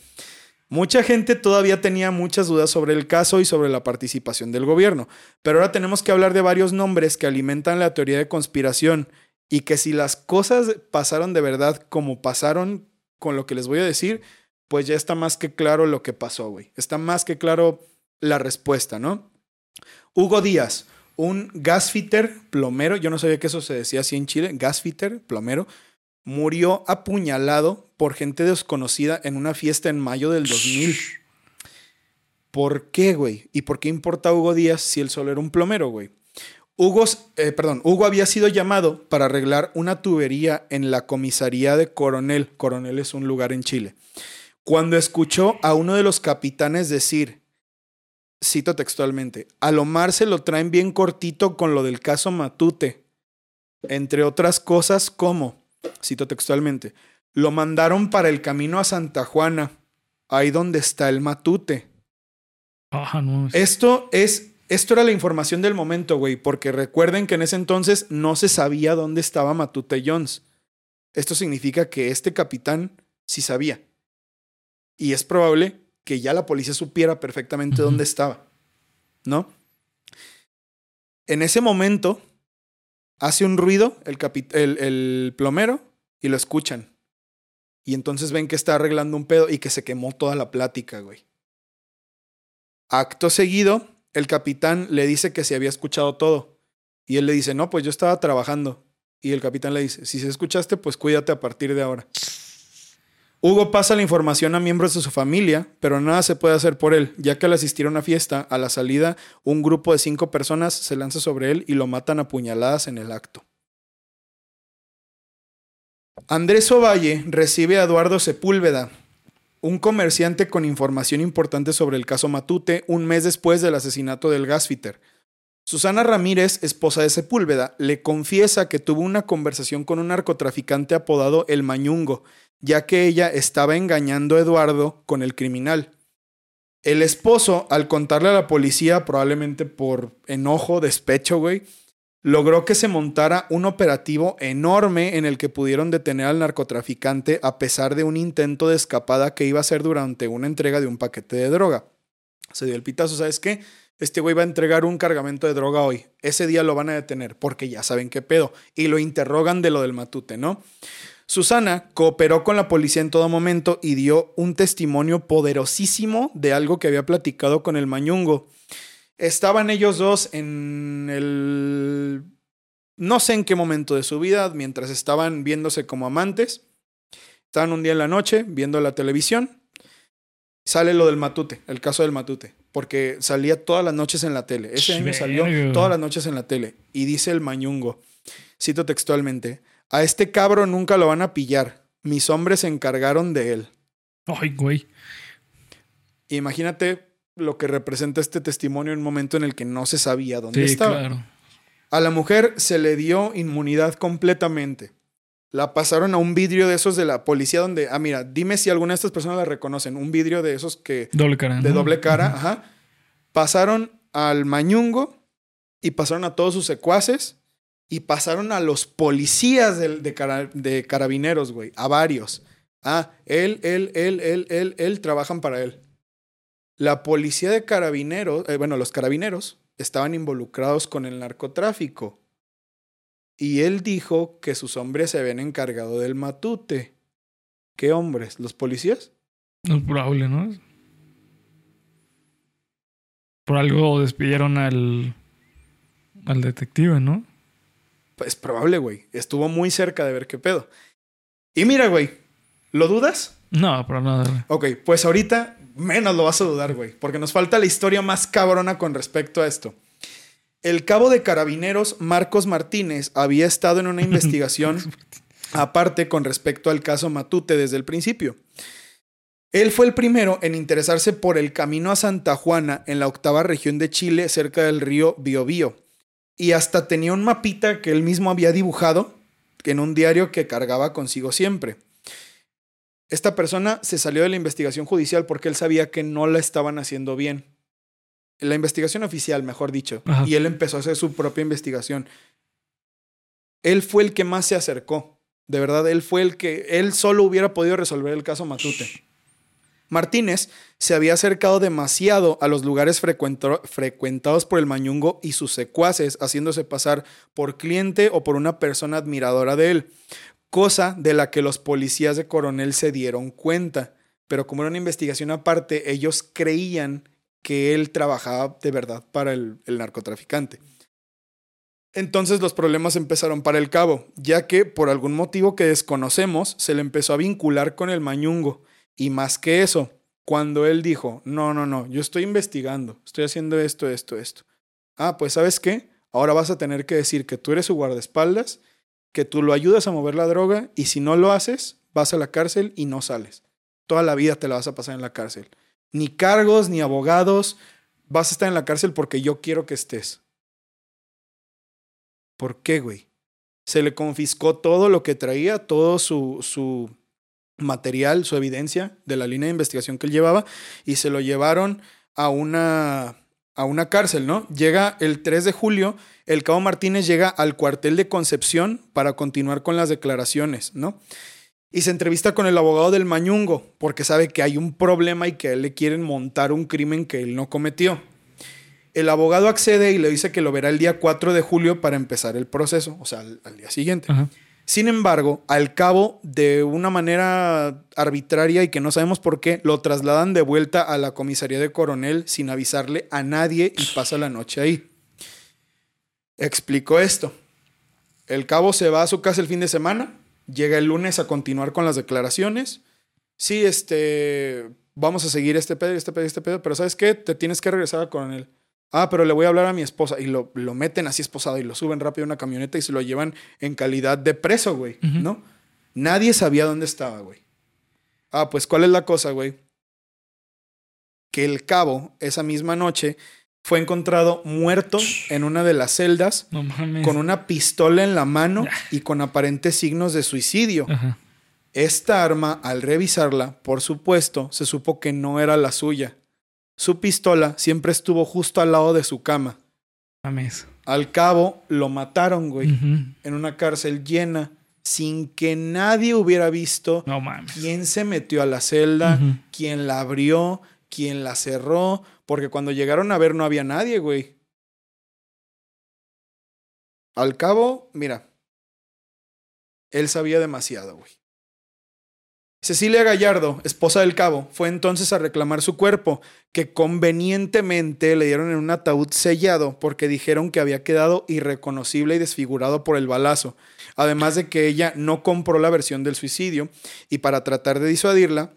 Mucha gente todavía tenía muchas dudas sobre el caso y sobre la participación del gobierno, pero ahora tenemos que hablar de varios nombres que alimentan la teoría de conspiración y que si las cosas pasaron de verdad como pasaron con lo que les voy a decir, pues ya está más que claro lo que pasó, güey. Está más que claro la respuesta, ¿no? Hugo Díaz, un gasfitter plomero, yo no sabía que eso se decía así en Chile, gasfitter plomero, murió apuñalado por gente desconocida en una fiesta en mayo del 2000. ¿Por qué, güey? ¿Y por qué importa Hugo Díaz si él solo era un plomero, güey? Hugo, eh, perdón, Hugo había sido llamado para arreglar una tubería en la comisaría de Coronel. Coronel es un lugar en Chile. Cuando escuchó a uno de los capitanes decir, cito textualmente, a Lomar se lo traen bien cortito con lo del caso Matute, entre otras cosas como, cito textualmente, lo mandaron para el camino a Santa Juana, ahí donde está el Matute. Esto es esto era la información del momento, güey, porque recuerden que en ese entonces no se sabía dónde estaba Matute Jones. Esto significa que este capitán sí sabía. Y es probable que ya la policía supiera perfectamente dónde estaba. ¿No? En ese momento hace un ruido el, el, el plomero y lo escuchan. Y entonces ven que está arreglando un pedo y que se quemó toda la plática, güey. Acto seguido, el capitán le dice que se había escuchado todo. Y él le dice, no, pues yo estaba trabajando. Y el capitán le dice, si se escuchaste, pues cuídate a partir de ahora. Hugo pasa la información a miembros de su familia, pero nada se puede hacer por él, ya que al asistir a una fiesta, a la salida, un grupo de cinco personas se lanza sobre él y lo matan a puñaladas en el acto. Andrés Ovalle recibe a Eduardo Sepúlveda, un comerciante con información importante sobre el caso Matute un mes después del asesinato del gasfitter. Susana Ramírez, esposa de Sepúlveda, le confiesa que tuvo una conversación con un narcotraficante apodado El Mañungo, ya que ella estaba engañando a Eduardo con el criminal. El esposo, al contarle a la policía, probablemente por enojo, despecho, güey, logró que se montara un operativo enorme en el que pudieron detener al narcotraficante a pesar de un intento de escapada que iba a ser durante una entrega de un paquete de droga. Se dio el pitazo, ¿sabes qué? Este güey va a entregar un cargamento de droga hoy. Ese día lo van a detener porque ya saben qué pedo. Y lo interrogan de lo del matute, ¿no? Susana cooperó con la policía en todo momento y dio un testimonio poderosísimo de algo que había platicado con el mañungo. Estaban ellos dos en el... No sé en qué momento de su vida, mientras estaban viéndose como amantes. Estaban un día en la noche viendo la televisión. Sale lo del matute, el caso del matute. Porque salía todas las noches en la tele. Ese año salió todas las noches en la tele. Y dice el mañungo, cito textualmente, a este cabro nunca lo van a pillar. Mis hombres se encargaron de él. Ay, güey. Imagínate lo que representa este testimonio en un momento en el que no se sabía dónde sí, estaba. Claro. A la mujer se le dio inmunidad completamente. La pasaron a un vidrio de esos de la policía donde, ah, mira, dime si alguna de estas personas la reconocen. Un vidrio de esos que... Doble cara. De doble cara, ajá. Pasaron al mañungo y pasaron a todos sus secuaces y pasaron a los policías de, de, de carabineros, güey, a varios. Ah, él, él, él, él, él, él, trabajan para él. La policía de carabineros, eh, bueno, los carabineros estaban involucrados con el narcotráfico. Y él dijo que sus hombres se habían encargado del matute. ¿Qué hombres? ¿Los policías? No es probable, ¿no? Por algo despidieron al, al detective, ¿no? Pues probable, güey. Estuvo muy cerca de ver qué pedo. Y mira, güey, ¿lo dudas? No, pero nada. Güey. Ok, pues ahorita menos lo vas a dudar, güey, porque nos falta la historia más cabrona con respecto a esto. El cabo de carabineros Marcos Martínez había estado en una investigación aparte con respecto al caso Matute desde el principio. Él fue el primero en interesarse por el camino a Santa Juana en la octava región de Chile cerca del río Biobío. Y hasta tenía un mapita que él mismo había dibujado en un diario que cargaba consigo siempre. Esta persona se salió de la investigación judicial porque él sabía que no la estaban haciendo bien. La investigación oficial, mejor dicho. Y él empezó a hacer su propia investigación. Él fue el que más se acercó. De verdad, él fue el que, él solo hubiera podido resolver el caso Matute. Martínez se había acercado demasiado a los lugares frecuentados por el Mañungo y sus secuaces, haciéndose pasar por cliente o por una persona admiradora de él, cosa de la que los policías de Coronel se dieron cuenta. Pero como era una investigación aparte, ellos creían que él trabajaba de verdad para el, narcotraficante. Entonces los problemas empezaron para el cabo, ya que por algún motivo que desconocemos se le empezó a vincular con el mañungo. Y más que eso, cuando él dijo, no, no, no, yo estoy investigando, estoy haciendo esto, esto, esto. Ah, pues sabes qué, ahora vas a tener que decir que tú eres su guardaespaldas, que tú lo ayudas a mover la droga y si no lo haces, vas a la cárcel y no sales. Toda la vida te la vas a pasar en la cárcel. Ni cargos, ni abogados, vas a estar en la cárcel porque yo quiero que estés. ¿Por qué, güey? Se le confiscó todo lo que traía, todo su, su material, su evidencia de la línea de investigación que él llevaba y se lo llevaron a una, a una cárcel, ¿no? Llega el 3 de julio, el cabo Martínez llega al cuartel de Concepción para continuar con las declaraciones, ¿no? Y se entrevista con el abogado del Mañungo porque sabe que hay un problema y que a él le quieren montar un crimen que él no cometió. El abogado accede y le dice que lo verá el día 4 de julio para empezar el proceso, o sea, al, día siguiente. Sin embargo, al cabo, de una manera arbitraria y que no sabemos por qué, lo trasladan de vuelta a la comisaría de coronel sin avisarle a nadie y pasa la noche ahí. Explico esto. El cabo se va a su casa el fin de semana, llega el lunes a continuar con las declaraciones. Sí, este, vamos a seguir este pedo, este pedo, este pedo, pero ¿sabes qué? Te tienes que regresar a coronel. Ah, pero le voy a hablar a mi esposa. Y lo, lo meten así esposado y lo suben rápido a una camioneta y se lo llevan en calidad de preso, güey. ¿No? Nadie sabía dónde estaba, güey. Ah, pues ¿cuál es la cosa, güey? Que el cabo, esa misma noche, fue encontrado muerto en una de las celdas con una pistola en la mano y con aparentes signos de suicidio. Esta arma, al revisarla, por supuesto, se supo que no era la suya. Su pistola siempre estuvo justo al lado de su cama. Mames. Al cabo, lo mataron, güey, en una cárcel llena, sin que nadie hubiera visto no, mames. quién se metió a la celda, quién la abrió, quién la cerró, porque cuando llegaron a ver no había nadie, güey. Al cabo, mira, él sabía demasiado, güey. Cecilia Gallardo, esposa del cabo, fue entonces a reclamar su cuerpo, que convenientemente le dieron en un ataúd sellado porque dijeron que había quedado irreconocible y desfigurado por el balazo, además de que ella no compró la versión del suicidio, y para tratar de disuadirla,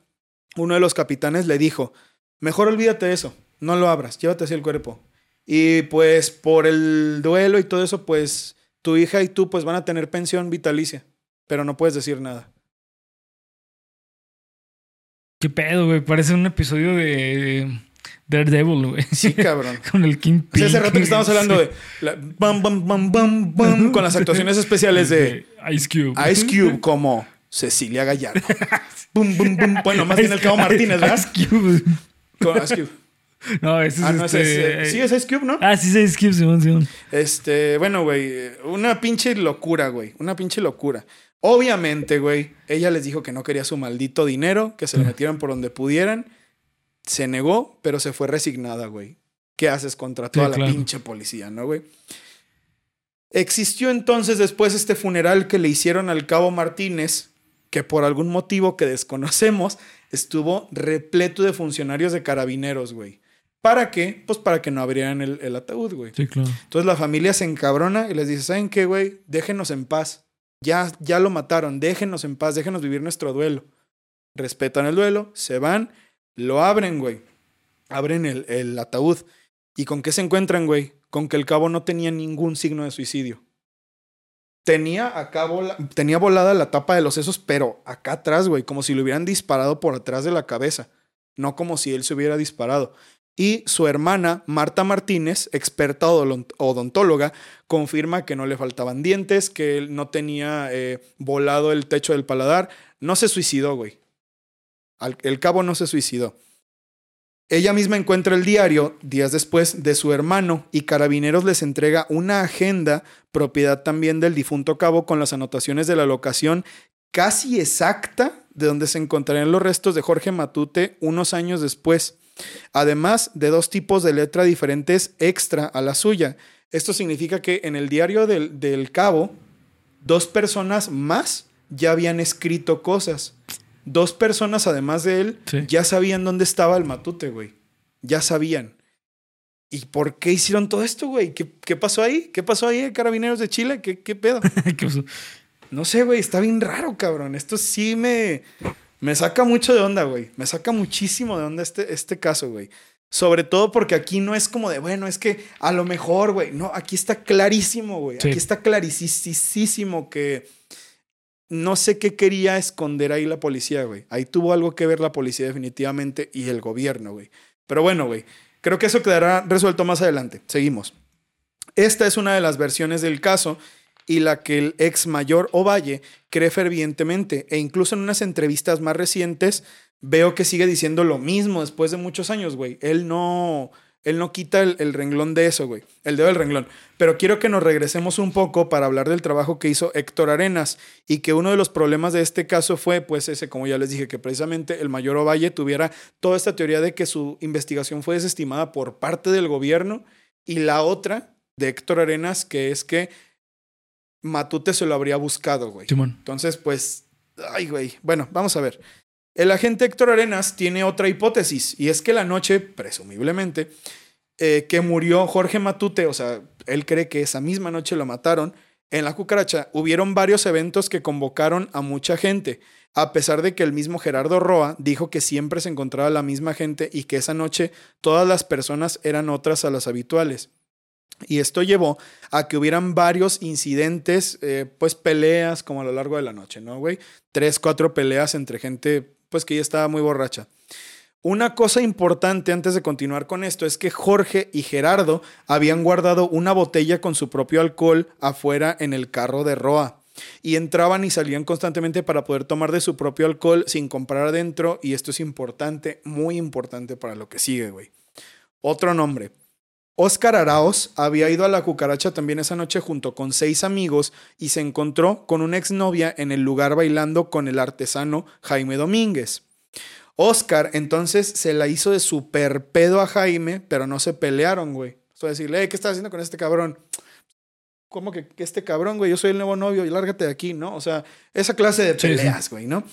uno de los capitanes le dijo, mejor olvídate de eso, no lo abras, llévate así el cuerpo. Y pues por el duelo y todo eso, pues tu hija y tú pues van a tener pensión vitalicia, pero no puedes decir nada. ¿Qué pedo, güey? Parece un episodio de Daredevil, güey. Sí, cabrón. con el King sí, hace rato que estábamos hablando de bam, bam, bam, bam, bam, con las actuaciones especiales de Ice Cube. Ice Cube como Cecilia Gallardo. bum, bum, bum. Bueno, más bien el Cabo Martínez, ¿verdad? Ice Cube. Con Ice Cube. No, ese es, ah, no, este... sí, es Ice Cube, ¿no? Ah, sí, es Ice Cube, Simón, Simón. Este, bueno, güey, una pinche locura, güey. Una pinche locura. Obviamente, güey, ella les dijo que no quería su maldito dinero, que se lo metieran por donde pudieran. Se negó, pero se fue resignada, güey. ¿Qué haces contra toda la pinche policía, no, güey? Existió entonces después este funeral que le hicieron al cabo Martínez, que por algún motivo que desconocemos, estuvo repleto de funcionarios de carabineros, güey. ¿Para qué? Pues para que no abrieran el, el ataúd, güey. Sí, claro. Entonces la familia se encabrona y les dice, ¿saben qué, güey? Déjenos en paz. Ya, ya lo mataron, déjenos en paz, déjenos vivir nuestro duelo. Respetan el duelo, se van, lo abren, güey. Abren el, el ataúd. ¿Y con qué se encuentran, güey? Con que el cabo no tenía ningún signo de suicidio. Tenía acá tenía volada la tapa de los sesos, pero acá atrás, güey, como si le hubieran disparado por atrás de la cabeza, no como si él se hubiera disparado. Y su hermana, Marta Martínez, experta odontóloga, confirma que no le faltaban dientes, que él no tenía eh, volado el techo del paladar. No se suicidó, güey. el cabo no se suicidó. Ella misma encuentra el diario días después de su hermano y Carabineros les entrega una agenda, propiedad también del difunto cabo, con las anotaciones de la locación casi exacta de donde se encontrarían los restos de Jorge Matute unos años después, además de dos tipos de letra diferentes extra a la suya. Esto significa que en el diario del, del Cabo, dos personas más ya habían escrito cosas. Dos personas, además de él, Sí. ya sabían dónde estaba el Matute, güey. Ya sabían. ¿Y por qué hicieron todo esto, güey? ¿Qué, qué pasó ahí? ¿Qué pasó ahí, carabineros de Chile? ¿Qué, qué pedo? ¿Qué pasó? No sé, güey, está bien raro, cabrón. Esto sí me, me saca mucho de onda, güey. Me saca muchísimo de onda este, este caso, güey. Sobre todo porque aquí no es como de, bueno, es que a lo mejor, güey. No, aquí está clarísimo, güey. Sí. Aquí está clarísimo que no sé qué quería esconder ahí la policía, güey. Ahí tuvo algo que ver la policía definitivamente y el gobierno, güey. Pero bueno, güey. Creo que eso quedará resuelto más adelante. Seguimos. Esta es una de las versiones del caso y la que el ex mayor Ovalle cree fervientemente e incluso en unas entrevistas más recientes veo que sigue diciendo lo mismo después de muchos años, güey. Él no, él no quita el, el renglón de eso, güey. El dedo del renglón. Pero quiero que nos regresemos un poco para hablar del trabajo que hizo Héctor Arenas y que uno de los problemas de este caso fue, pues ese, como ya les dije, que precisamente el mayor Ovalle tuviera toda esta teoría de que su investigación fue desestimada por parte del gobierno y la otra de Héctor Arenas, que es que Matute se lo habría buscado, güey. Simón. Entonces, pues, ay, güey. Bueno, vamos a ver. El agente Héctor Arenas tiene otra hipótesis y es que la noche, presumiblemente, eh, que murió Jorge Matute, o sea, él cree que esa misma noche lo mataron, en la cucaracha hubieron varios eventos que convocaron a mucha gente, a pesar de que el mismo Gerardo Roa dijo que siempre se encontraba la misma gente y que esa noche todas las personas eran otras a las habituales. Y esto llevó a que hubieran varios incidentes, eh, pues peleas como a lo largo de la noche, ¿no, güey? Tres, cuatro peleas entre gente, pues que ya estaba muy borracha. Una cosa importante antes de continuar con esto es que Jorge y Gerardo habían guardado una botella con su propio alcohol afuera en el carro de Roa. Y entraban y salían constantemente para poder tomar de su propio alcohol sin comprar adentro. Y esto es importante, muy importante para lo que sigue, güey. Otro nombre. Oscar Araos había ido a la cucaracha también esa noche junto con seis amigos y se encontró con una exnovia en el lugar bailando con el artesano Jaime Domínguez. Oscar entonces se la hizo de super pedo a Jaime, pero no se pelearon, güey. Fue decirle, "Eh, ¿qué estás haciendo con este cabrón? ¿Cómo que, que este cabrón, güey? Yo soy el nuevo novio y lárgate de aquí, ¿no? O sea, esa clase de Sí, sí. peleas, güey, ¿no?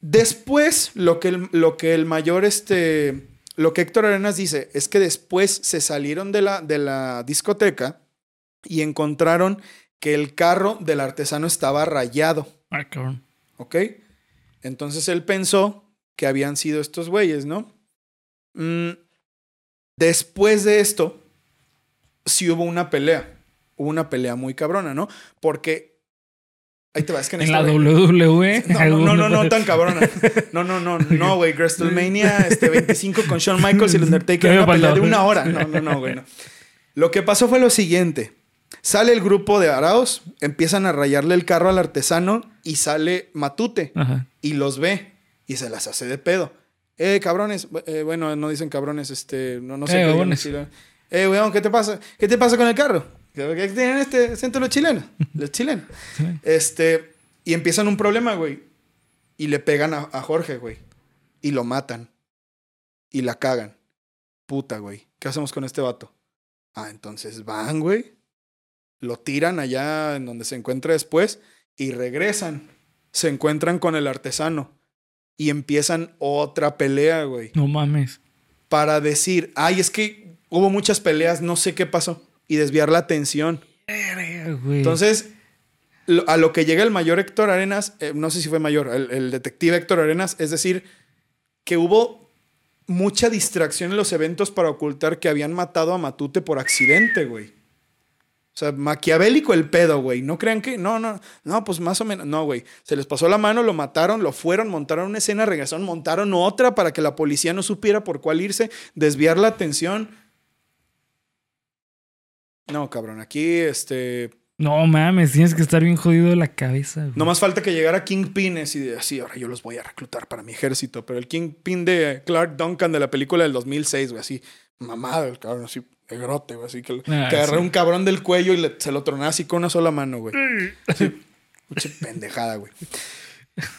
Después, lo que el, lo que el mayor, este, lo que Héctor Arenas dice es que después se salieron de la, de la discoteca y encontraron que el carro del artesano estaba rayado. Ah, cabrón. ¿Ok? Entonces él pensó que habían sido estos güeyes, ¿no? Mm, después de esto, sí hubo una pelea. Hubo una pelea muy cabrona, ¿no? Porque. Ahí te vas, que en, En esta, la WWE. no, no, no, no, no, tan cabrona. No, no, no, no, güey. WrestleMania este, 25 con Shawn Michaels y el Undertaker. De una hora. No, no, no, güey. no. Lo que pasó fue lo siguiente. Sale el grupo de Araos, empiezan a rayarle el carro al artesano y sale Matute Ajá. y los ve y se las hace de pedo. Eh, cabrones. Eh, bueno, no dicen cabrones, este, no, no sé Eh, qué. Eh, weón, ¿qué te pasa? ¿Qué te pasa con el carro? ¿Qué qué tienen este acento los chilenos? Los chilenos. Sí. Este, y empiezan un problema, güey. Y le pegan a, a Jorge, güey. Y lo matan. Y la cagan. Puta, güey. ¿Qué hacemos con este vato? Ah, entonces van, güey. Lo tiran allá en donde se encuentra después y regresan. Se encuentran con el artesano. Y empiezan otra pelea, güey. No mames. Para decir, ay, es que hubo muchas peleas, no sé qué pasó. Y desviar la atención. Entonces, a lo que llega el mayor Héctor Arenas, eh, no sé si fue mayor, el, el detective Héctor Arenas, es decir, que hubo mucha distracción en los eventos para ocultar que habían matado a Matute por accidente, güey. O sea, maquiavélico el pedo, güey. No crean que. No, no. No, pues más o menos. No, güey. Se les pasó la mano, lo mataron, lo fueron, montaron una escena, regresaron, montaron otra para que la policía no supiera por cuál irse, desviar la atención. No, cabrón. Aquí, este. No mames, tienes que estar bien jodido de la cabeza. güey. No más falta que llegara Kingpin y de así, ahora yo los voy a reclutar para mi ejército. Pero el Kingpin de Clark Duncan de la película del 2006, güey, así, mamado, el cabrón, así, de grote, güey, así que, Ah, que sí. un cabrón del cuello y le- se lo tronaba así con una sola mano, güey. Así, mucha pendejada, güey.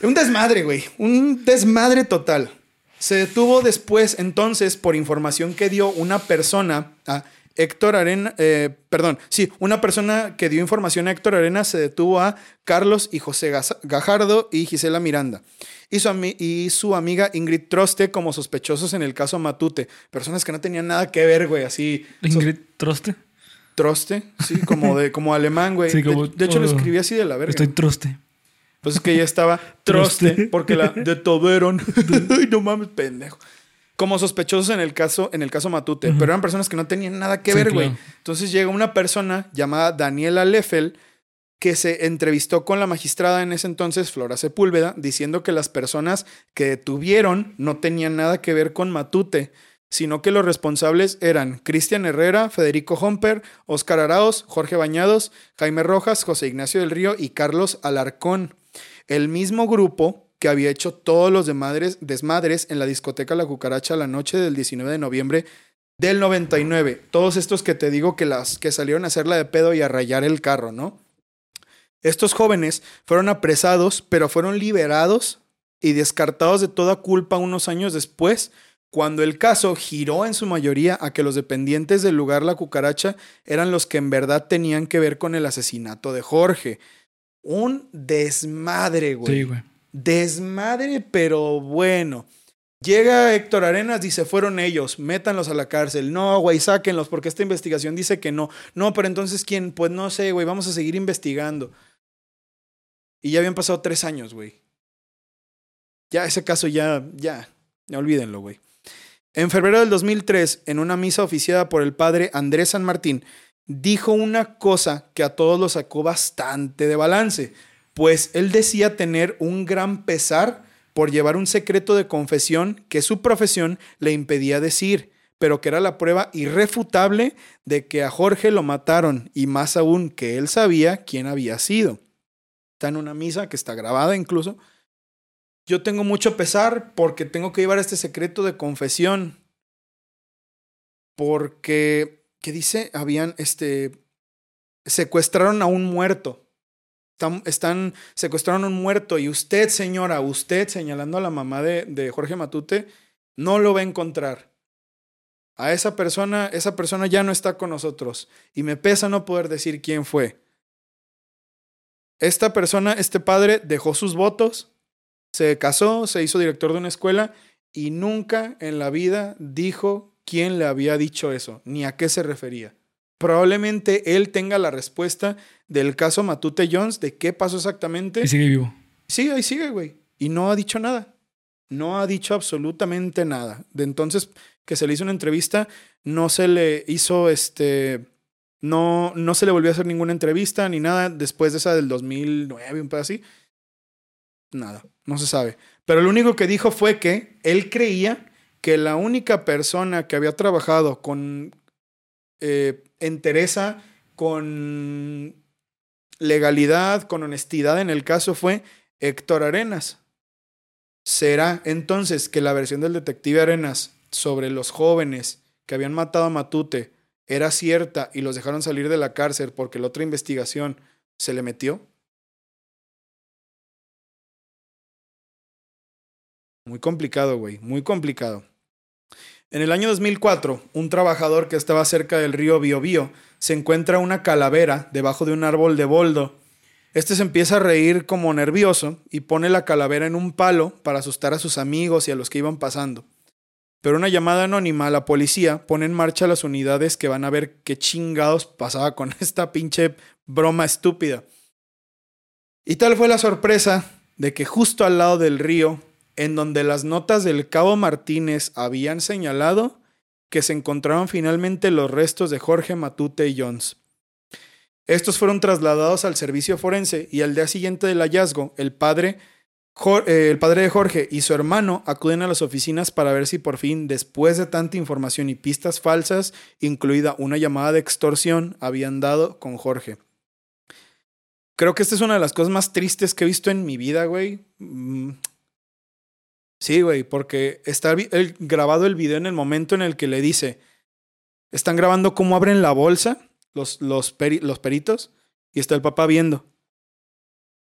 Un desmadre, güey. Un desmadre total. Se detuvo después, entonces, por información que dio una persona, a Héctor Arena, eh, perdón, sí, una persona que dio información a Héctor Arena se detuvo a Carlos y José Gajardo y Gisela Miranda. Y su, y su amiga Ingrid Troste como sospechosos en el caso Matute. Personas que no tenían nada que ver, güey, así. ¿Ingrid Troste? Troste, sí, como de como alemán, güey. de, hecho, lo oh, escribí así de la verga. Estoy troste. Pues es que ya estaba troste, porque la detuvieron. Ay, no mames, pendejo. Como sospechosos en el caso, en el caso Matute, pero eran personas que no tenían nada que ver, güey. Entonces llega una persona llamada Daniela Leffel que se entrevistó con la magistrada en ese entonces, Flora Sepúlveda, diciendo que las personas que detuvieron no tenían nada que ver con Matute, sino que los responsables eran Cristian Herrera, Federico Homper, Óscar Araos, Jorge Bañados, Jaime Rojas, José Ignacio del Río y Carlos Alarcón. El mismo grupo que había hecho todos los desmadres en la discoteca La Cucaracha la noche del 19 de noviembre del 99. Todos estos que te digo que, las, que salieron a hacerla de pedo y a rayar el carro, ¿no? Estos jóvenes fueron apresados, pero fueron liberados y descartados de toda culpa unos años después, cuando el caso giró en su mayoría a que los dependientes del lugar La Cucaracha eran los que en verdad tenían que ver con el asesinato de Jorge. Un desmadre, güey. Sí, güey. Desmadre, pero bueno. Llega Héctor Arenas, dice, fueron ellos, métanlos a la cárcel. No, güey, sáquenlos, porque esta investigación dice que no. No, pero entonces, ¿quién? Pues no sé, güey, vamos a seguir investigando. Y ya habían pasado tres años, güey. Ya, ese caso ya, ya, ya olvídenlo, güey. En febrero del 2003, en una misa oficiada por el padre Andrés San Martín, dijo una cosa que a todos lo sacó bastante de balance, pues él decía tener un gran pesar por llevar un secreto de confesión que su profesión le impedía decir, pero que era la prueba irrefutable de que a Jorge lo mataron y más aún que él sabía quién había sido. Está en una misa que está grabada incluso. Yo tengo mucho pesar porque tengo que llevar este secreto de confesión. Porque que dice, habían, este, secuestraron a un muerto. Están, secuestraron a un muerto y usted, señora, usted, señalando a la mamá de, de Jorge Matute, no lo va a encontrar. A esa persona, esa persona ya no está con nosotros y me pesa no poder decir quién fue. Esta persona, este padre, dejó sus votos, se casó, se hizo director de una escuela y nunca en la vida dijo quién le había dicho eso, ni a qué se refería. Probablemente él tenga la respuesta del caso Matute Jones de qué pasó exactamente. Y sigue vivo. Sí, ahí sigue, güey. Y no ha dicho nada. No ha dicho absolutamente nada. De entonces que se le hizo una entrevista, no se le hizo este. No, no se le volvió a hacer ninguna entrevista ni nada después de esa del 2009, un poco así. Nada, no se sabe. Pero lo único que dijo fue que él creía que la única persona que había trabajado con eh, entereza, con legalidad, con honestidad en el caso fue Héctor Arenas. ¿Será entonces que la versión del detective Arenas sobre los jóvenes que habían matado a Matute era cierta y los dejaron salir de la cárcel porque la otra investigación se le metió? Muy complicado, güey, muy complicado. En el año 2004, un trabajador que estaba cerca del río Biobío se encuentra una calavera debajo de un árbol de boldo. Este se empieza a reír como nervioso y pone la calavera en un palo para asustar a sus amigos y a los que iban pasando. Pero una llamada anónima a la policía pone en marcha las unidades que van a ver qué chingados pasaba con esta pinche broma estúpida. Y tal fue la sorpresa de que justo al lado del río en donde las notas del cabo Martínez habían señalado que se encontraban finalmente los restos de Jorge Matute y Jones. Estos fueron trasladados al servicio forense y al día siguiente del hallazgo, el padre, eh, el padre de Jorge y su hermano acuden a las oficinas para ver si por fin, después de tanta información y pistas falsas, incluida una llamada de extorsión, habían dado con Jorge. Creo que esta es una de las cosas más tristes que he visto en mi vida, güey. Sí, güey, porque está grabado el video en el momento en el que le dice, están grabando cómo abren la bolsa los, los, los peritos y está el papá viendo.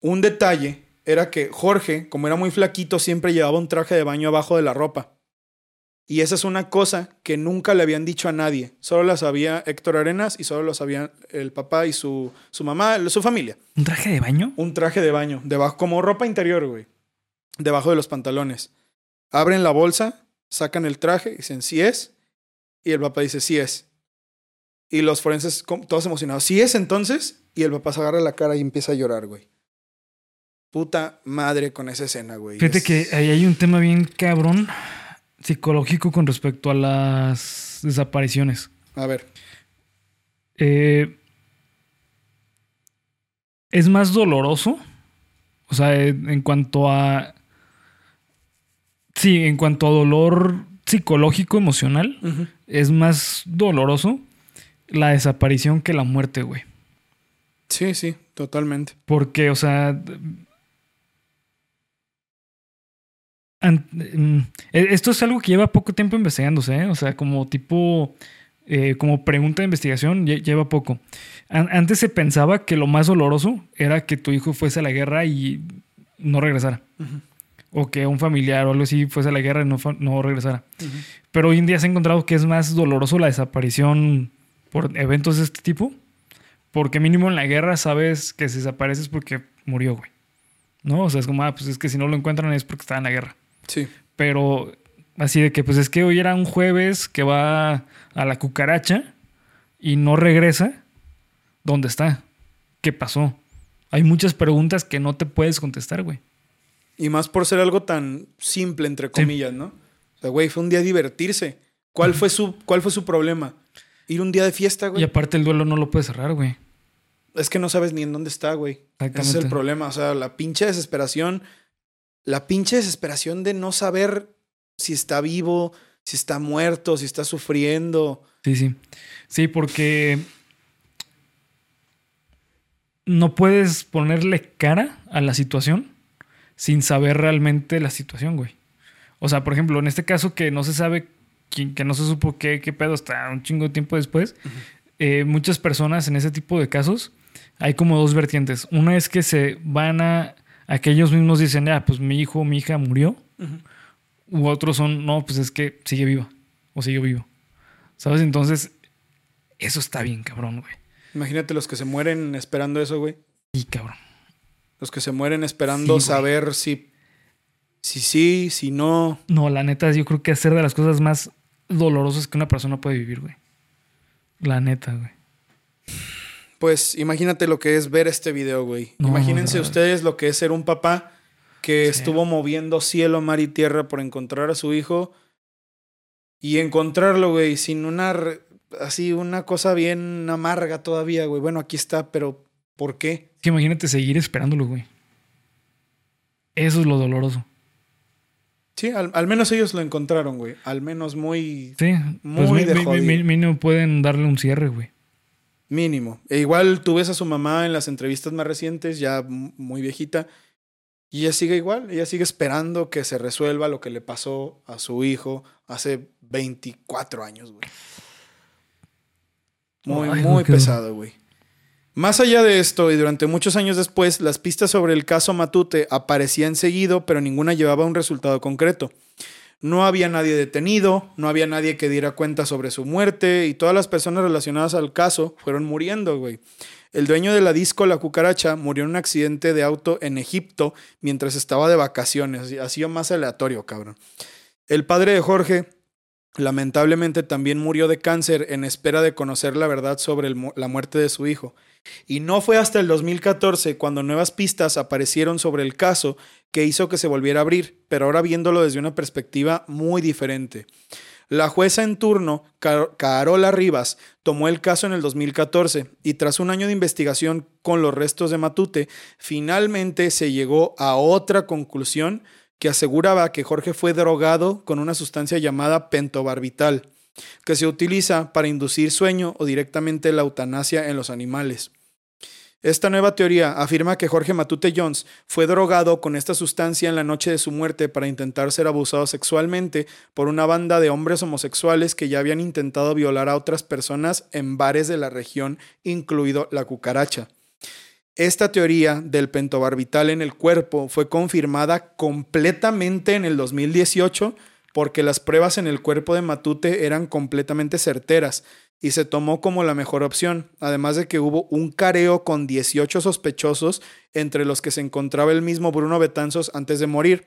Un detalle era que Jorge, como era muy flaquito, siempre llevaba un traje de baño abajo de la ropa. Y esa es una cosa que nunca le habían dicho a nadie. Solo la sabía Héctor Arenas y solo lo sabían el papá y su, su mamá, su familia. ¿Un traje de baño? Un traje de baño, debajo, como ropa interior, güey. Debajo de los pantalones. Abren la bolsa, sacan el traje y dicen, sí es. Y el papá dice, sí es. Y los forenses, todos emocionados, ¿sí es entonces? Y el papá se agarra la cara y empieza a llorar, güey. Puta madre con esa escena, güey. Fíjate que ahí hay un tema bien cabrón psicológico con respecto a las desapariciones. A ver. Eh, es más doloroso. O sea, en cuanto a. Sí, en cuanto a dolor psicológico, emocional, es más doloroso la desaparición que la muerte, güey. Sí, sí, totalmente. Porque, o sea, Mm, e, esto es algo que lleva poco tiempo investigándose, ¿eh? o sea, como tipo, eh, como pregunta de investigación, lleva poco. Antes se pensaba que lo más doloroso era que tu hijo fuese a la guerra y no regresara. O que un familiar o algo así fuese a la guerra y no, no regresara. Pero hoy en día se ha encontrado que es más doloroso la desaparición por eventos de este tipo. Porque mínimo en la guerra sabes que si desapareces porque murió, güey. ¿No? O sea, es como, ah, pues es que si no lo encuentran es porque está en la guerra. Sí. Pero así de que, pues es que hoy era un jueves que va a la cucaracha y no regresa. ¿Dónde está? ¿Qué pasó? Hay muchas preguntas que no te puedes contestar, güey. Y más por ser algo tan simple, entre comillas, ¿no? O sea, güey, fue un día divertirse. ¿Cuál, fue su, ¿Cuál fue su problema? Ir un día de fiesta, güey. Y aparte el duelo no lo puedes cerrar, güey. Es que no sabes ni en dónde está, güey. Ese es el problema. O sea, la pinche desesperación la pinche desesperación de no saber si está vivo, si está muerto, si está sufriendo. Sí, sí. Sí, porque no puedes ponerle cara a la situación sin saber realmente la situación, güey. O sea, por ejemplo, en este caso que no se sabe, que no se supo qué, qué pedo hasta un chingo de tiempo después, eh, muchas personas en ese tipo de casos hay como dos vertientes. Una es que se van a aquellos mismos dicen, ah, pues mi hijo o mi hija murió. U otros son, no, pues es que sigue viva o sigue vivo. ¿Sabes? Entonces, eso está bien, cabrón, güey. Imagínate los que se mueren esperando eso, güey. Y cabrón. Los que se mueren esperando saber si, si sí, si no. No, la neta, yo creo que hacer de las cosas más dolorosas que una persona puede vivir, güey. La neta, güey. Pues imagínate lo que es ver este video, güey. Imagínense ustedes lo que es ser un papá que estuvo moviendo cielo, mar y tierra por encontrar a su hijo y encontrarlo, güey, sin una así una cosa bien amarga todavía, güey. Bueno, aquí está, pero ¿por qué? Que imagínate seguir esperándolo, güey. Eso es lo doloroso. Sí, al, menos ellos lo encontraron, güey. Al menos muy. Sí, muy pues mí, pueden darle un cierre, güey. Mínimo. E igual tú ves a su mamá en las entrevistas más recientes, ya muy viejita, y ella sigue igual, ella sigue esperando que se resuelva lo que le pasó a su hijo hace 24 años, güey. Muy, muy pesado, güey. Más allá de esto, y durante muchos años después, las pistas sobre el caso Matute aparecían seguido, pero ninguna llevaba un resultado concreto. No había nadie detenido, no había nadie que diera cuenta sobre su muerte y todas las personas relacionadas al caso fueron muriendo, güey. El dueño de la disco La Cucaracha murió en un accidente de auto en Egipto mientras estaba de vacaciones. Ha sido más aleatorio, cabrón. El padre de Jorge lamentablemente también murió de cáncer en espera de conocer la verdad sobre la muerte de su hijo. Y no fue hasta el 2014 cuando nuevas pistas aparecieron sobre el caso que hizo que se volviera a abrir, pero ahora viéndolo desde una perspectiva muy diferente. La jueza en turno, Carola Rivas, tomó el caso en el 2014 y tras un año de investigación con los restos de Matute, finalmente se llegó a otra conclusión que aseguraba que Jorge fue drogado con una sustancia llamada pentobarbital que se utiliza para inducir sueño o directamente la eutanasia en los animales. Esta nueva teoría afirma que Jorge Matute Jones fue drogado con esta sustancia en la noche de su muerte para intentar ser abusado sexualmente por una banda de hombres homosexuales que ya habían intentado violar a otras personas en bares de la región, incluido la cucaracha. Esta teoría del pentobarbital en el cuerpo fue confirmada completamente en el 2018 porque las pruebas en el cuerpo de Matute eran completamente certeras y se tomó como la mejor opción, además de que hubo un careo con 18 sospechosos, entre los que se encontraba el mismo Bruno Betanzos antes de morir.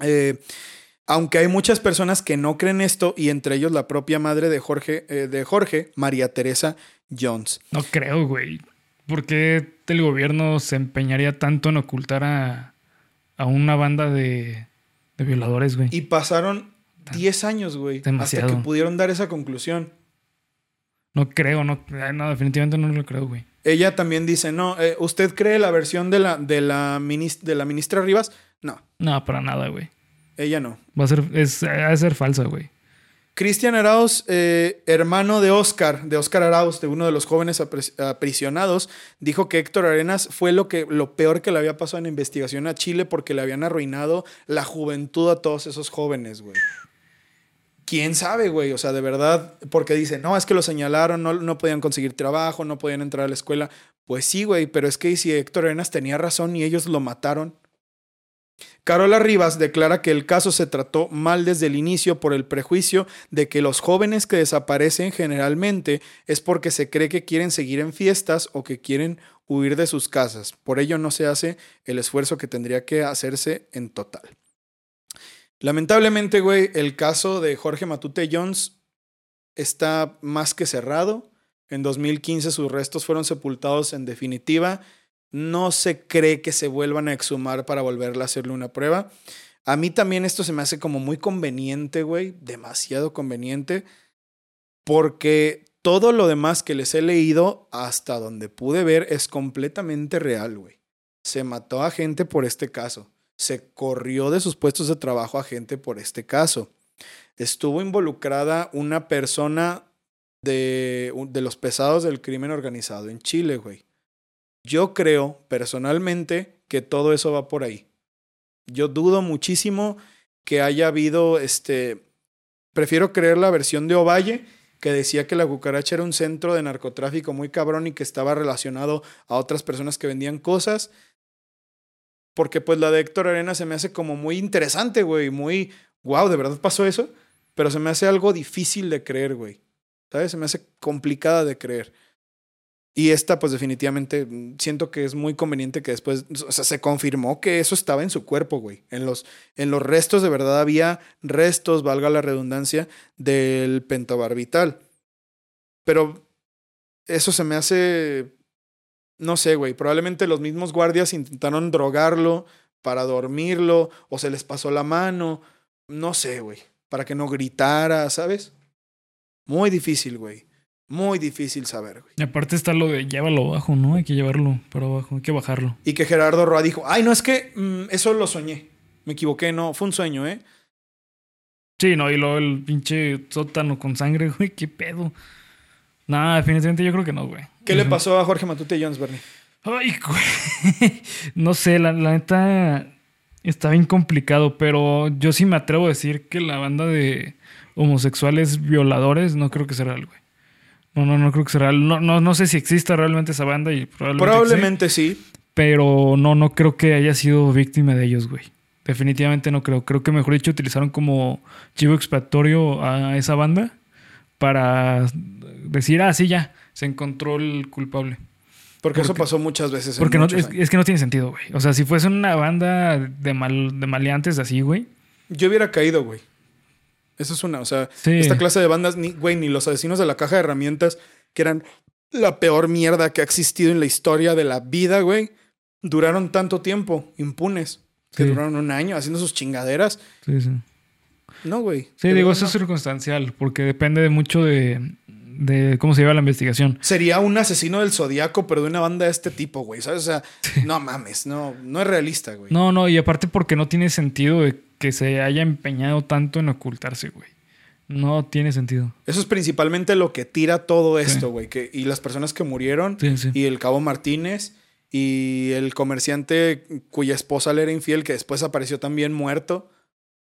Eh, aunque hay muchas personas que no creen esto, y entre ellos la propia madre de Jorge, eh, de Jorge María Teresa Jones. No creo, güey. ¿Por qué el gobierno se empeñaría tanto en ocultar a, a una banda de, de violadores, güey? Y pasaron 10 años, güey, Demasiado. hasta que pudieron dar esa conclusión. No creo, no, no, definitivamente no lo creo, güey. Ella también dice, no, eh, ¿usted cree la versión de la, de, la de la ministra Rivas? No, No, para nada, güey. ella no. Va a ser, es, ha de ser falsa, güey. Cristian Arauz, eh, hermano de Oscar, de Oscar Arauz, de uno de los jóvenes aprisionados, dijo que Héctor Arenas fue lo, que, lo peor que le había pasado en investigación a Chile porque le habían arruinado la juventud a todos esos jóvenes, güey. ¿Quién sabe, güey? O sea, de verdad, porque dice, no, es que lo señalaron, no, no podían conseguir trabajo, no podían entrar a la escuela. Pues sí, güey, pero es que si Héctor Arenas tenía razón y ellos lo mataron. Carola Rivas declara que el caso se trató mal desde el inicio por el prejuicio de que los jóvenes que desaparecen generalmente es porque se cree que quieren seguir en fiestas o que quieren huir de sus casas. Por ello no se hace el esfuerzo que tendría que hacerse en total. Lamentablemente, güey, el caso de Jorge Matute Jones está más que cerrado. En 2015 sus restos fueron sepultados en definitiva. No se cree que se vuelvan a exhumar para volverle a hacerle una prueba. A mí también esto se me hace como muy conveniente, güey, demasiado conveniente, porque todo lo demás que les he leído hasta donde pude ver es completamente real, güey. Se mató a gente por este caso. Se corrió de sus puestos de trabajo a gente por este caso. Estuvo involucrada una persona de, de los pesados del crimen organizado en Chile, güey. Yo creo personalmente que todo eso va por ahí. Yo dudo muchísimo que haya habido este. Prefiero creer la versión de Ovalle, que decía que la cucaracha era un centro de narcotráfico muy cabrón y que estaba relacionado a otras personas que vendían cosas. Porque pues la de Héctor Arena se me hace como muy interesante, güey. Muy, wow, ¿de verdad pasó eso? Pero se me hace algo difícil de creer, güey. ¿Sabes? Se me hace complicada de creer. Y esta, pues definitivamente, mm, siento que es muy conveniente que después, o sea, se confirmó que eso estaba en su cuerpo, güey. En los, en los restos, de verdad, había restos, valga la redundancia, del pentobarbital. Pero eso se me hace, no sé, güey, probablemente los mismos guardias intentaron drogarlo para dormirlo, o se les pasó la mano, no sé, güey, para que no gritara, ¿sabes? Muy difícil, güey. Muy difícil saber, güey. Y aparte está lo de llévalo abajo, ¿no? Hay que llevarlo para abajo, hay que bajarlo. Y que Gerardo Roa dijo, ay, no, es que mm, eso lo soñé. Me equivoqué, no, fue un sueño, ¿eh? Sí, no, y luego el pinche sótano con sangre, güey, qué pedo. Nah, definitivamente yo creo que no, güey. ¿Qué le pasó a Jorge Matute Jones, Bernie? Ay, güey. No sé, la, la neta está bien complicado, pero yo sí me atrevo a decir que la banda de homosexuales violadores no creo que sea real, güey. No, no, no creo que sea real. No, no, no sé si exista realmente esa banda y probablemente. sí, Probablemente sí. pero no, no creo que haya sido víctima de ellos, güey. Definitivamente no creo. Creo que mejor dicho utilizaron como chivo expiatorio a esa banda para decir, ah, sí, ya, se encontró el culpable. Porque eso pasó muchas veces. en Porque no, es que no tiene sentido, güey. O sea, si fuese una banda de, mal, de maleantes así, güey. Yo hubiera caído, güey. Eso es una, o sea, Sí. esta clase de bandas, ni, güey, ni los asesinos de la caja de herramientas, que eran la peor mierda que ha existido en la historia de la vida, güey, duraron tanto tiempo impunes. Que Sí. duraron un año haciendo sus chingaderas. Sí, sí. No, güey. Sí, digo, eso es circunstancial, porque depende de mucho de, de cómo se lleva la investigación. Sería un asesino del zodiaco, pero de una banda de este tipo, güey. ¿Sabes? O sea, no mames, no, no es realista, güey. No, no, y aparte porque no tiene sentido de que se haya empeñado tanto en ocultarse, güey. No tiene sentido. Eso es principalmente lo que tira todo Sí. esto, güey. que Y las personas que murieron, Sí, sí. y el Cabo Martínez, y el comerciante cuya esposa le era infiel, que después apareció también muerto.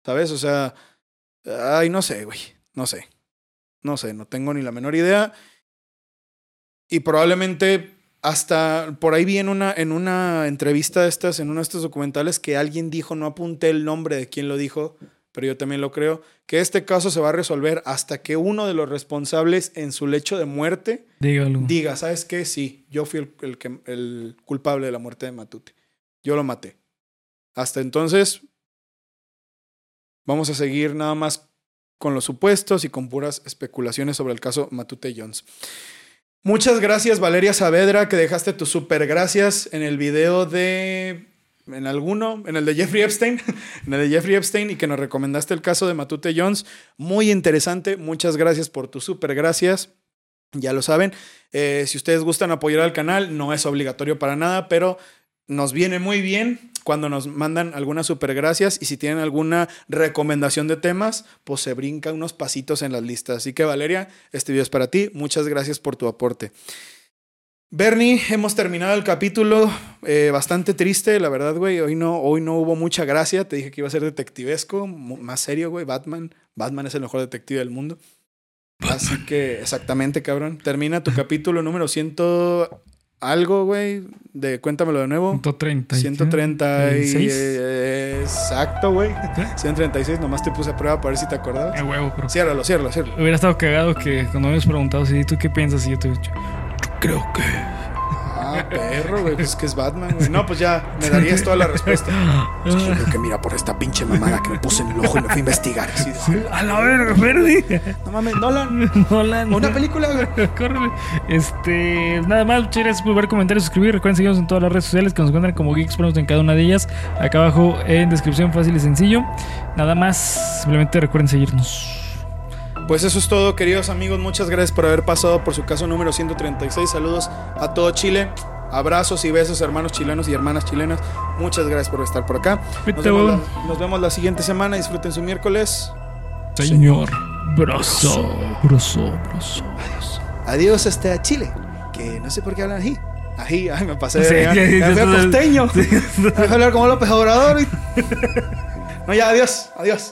¿Sabes? O sea, ay, no sé, güey. No sé. No sé, no tengo ni la menor idea. Y probablemente hasta por ahí vi en una, en una entrevista de estas, en uno de estos documentales, que alguien dijo, no apunté el nombre de quien lo dijo, pero yo también lo creo, que este caso se va a resolver hasta que uno de los responsables en su lecho de muerte Dígalo. diga, ¿sabes qué? Sí, yo fui el, el que, el culpable de la muerte de Matute. Yo lo maté. Hasta entonces, vamos a seguir nada más con los supuestos y con puras especulaciones sobre el caso Matute Jones. Muchas gracias, Valeria Saavedra, que dejaste tus super gracias en el video de. En alguno, en el de Jeffrey Epstein, en el de Jeffrey Epstein, y que nos recomendaste el caso de Matute Jones. Muy interesante. Muchas gracias por tus super gracias. Ya lo saben. Eh, si ustedes gustan apoyar al canal, no es obligatorio para nada, pero nos viene muy bien cuando nos mandan algunas super gracias y si tienen alguna recomendación de temas, pues se brinca unos pasitos en las listas. Así que Valeria, este video es para ti. Muchas gracias por tu aporte. Bernie, hemos terminado el capítulo eh, bastante triste, la verdad, güey. Hoy no, hoy no hubo mucha gracia. Te dije que iba a ser detectivesco, más serio, güey. Batman. Batman es el mejor detective del mundo. Así que, exactamente, cabrón. Termina tu capítulo número 100 algo, güey. De cuéntamelo de nuevo. 130. 136. Exacto, güey. 136. Nomás te puse a prueba para ver si te acordabas. Eh, huevo, pero. Ciérralo, ciérralo, ciérralo. Hubiera estado cagado que cuando me hubieras preguntado si tú qué piensas y yo te he dicho, creo que. Ah, perro, güey. Pues es que es Batman, güey. No, pues ya me darías toda la respuesta. Es que yo creo que mira por esta pinche mamada que me puse en el ojo y me fui a investigar. Así de, A la verga, perdí. no mames, Nolan. Nolan. Una película, güey. Córrele. Este, nada más, muchas gracias por ver, comentar y suscribir. Recuerden seguirnos en todas las redes sociales que nos encuentran como Geeks Pronos en cada una de ellas. Acá abajo en descripción fácil y sencillo. Nada más, simplemente recuerden seguirnos. Pues eso es todo, queridos amigos. Muchas gracias por haber pasado por su caso número 136. Saludos a todo Chile. Abrazos y besos, hermanos chilenos y hermanas chilenas. Muchas gracias por estar por acá. Nos vemos, la, nos vemos la siguiente semana. Disfruten su miércoles. Señor. Broso. Broso, broso. Adiós. Adiós hasta Chile. Que no sé por qué hablan así. Ají, ay, me pasé. Sí, ya, ya, ya, ya fui a ya, costeño. sí. Deja hablar como López Obrador. No, ya, adiós. Adiós.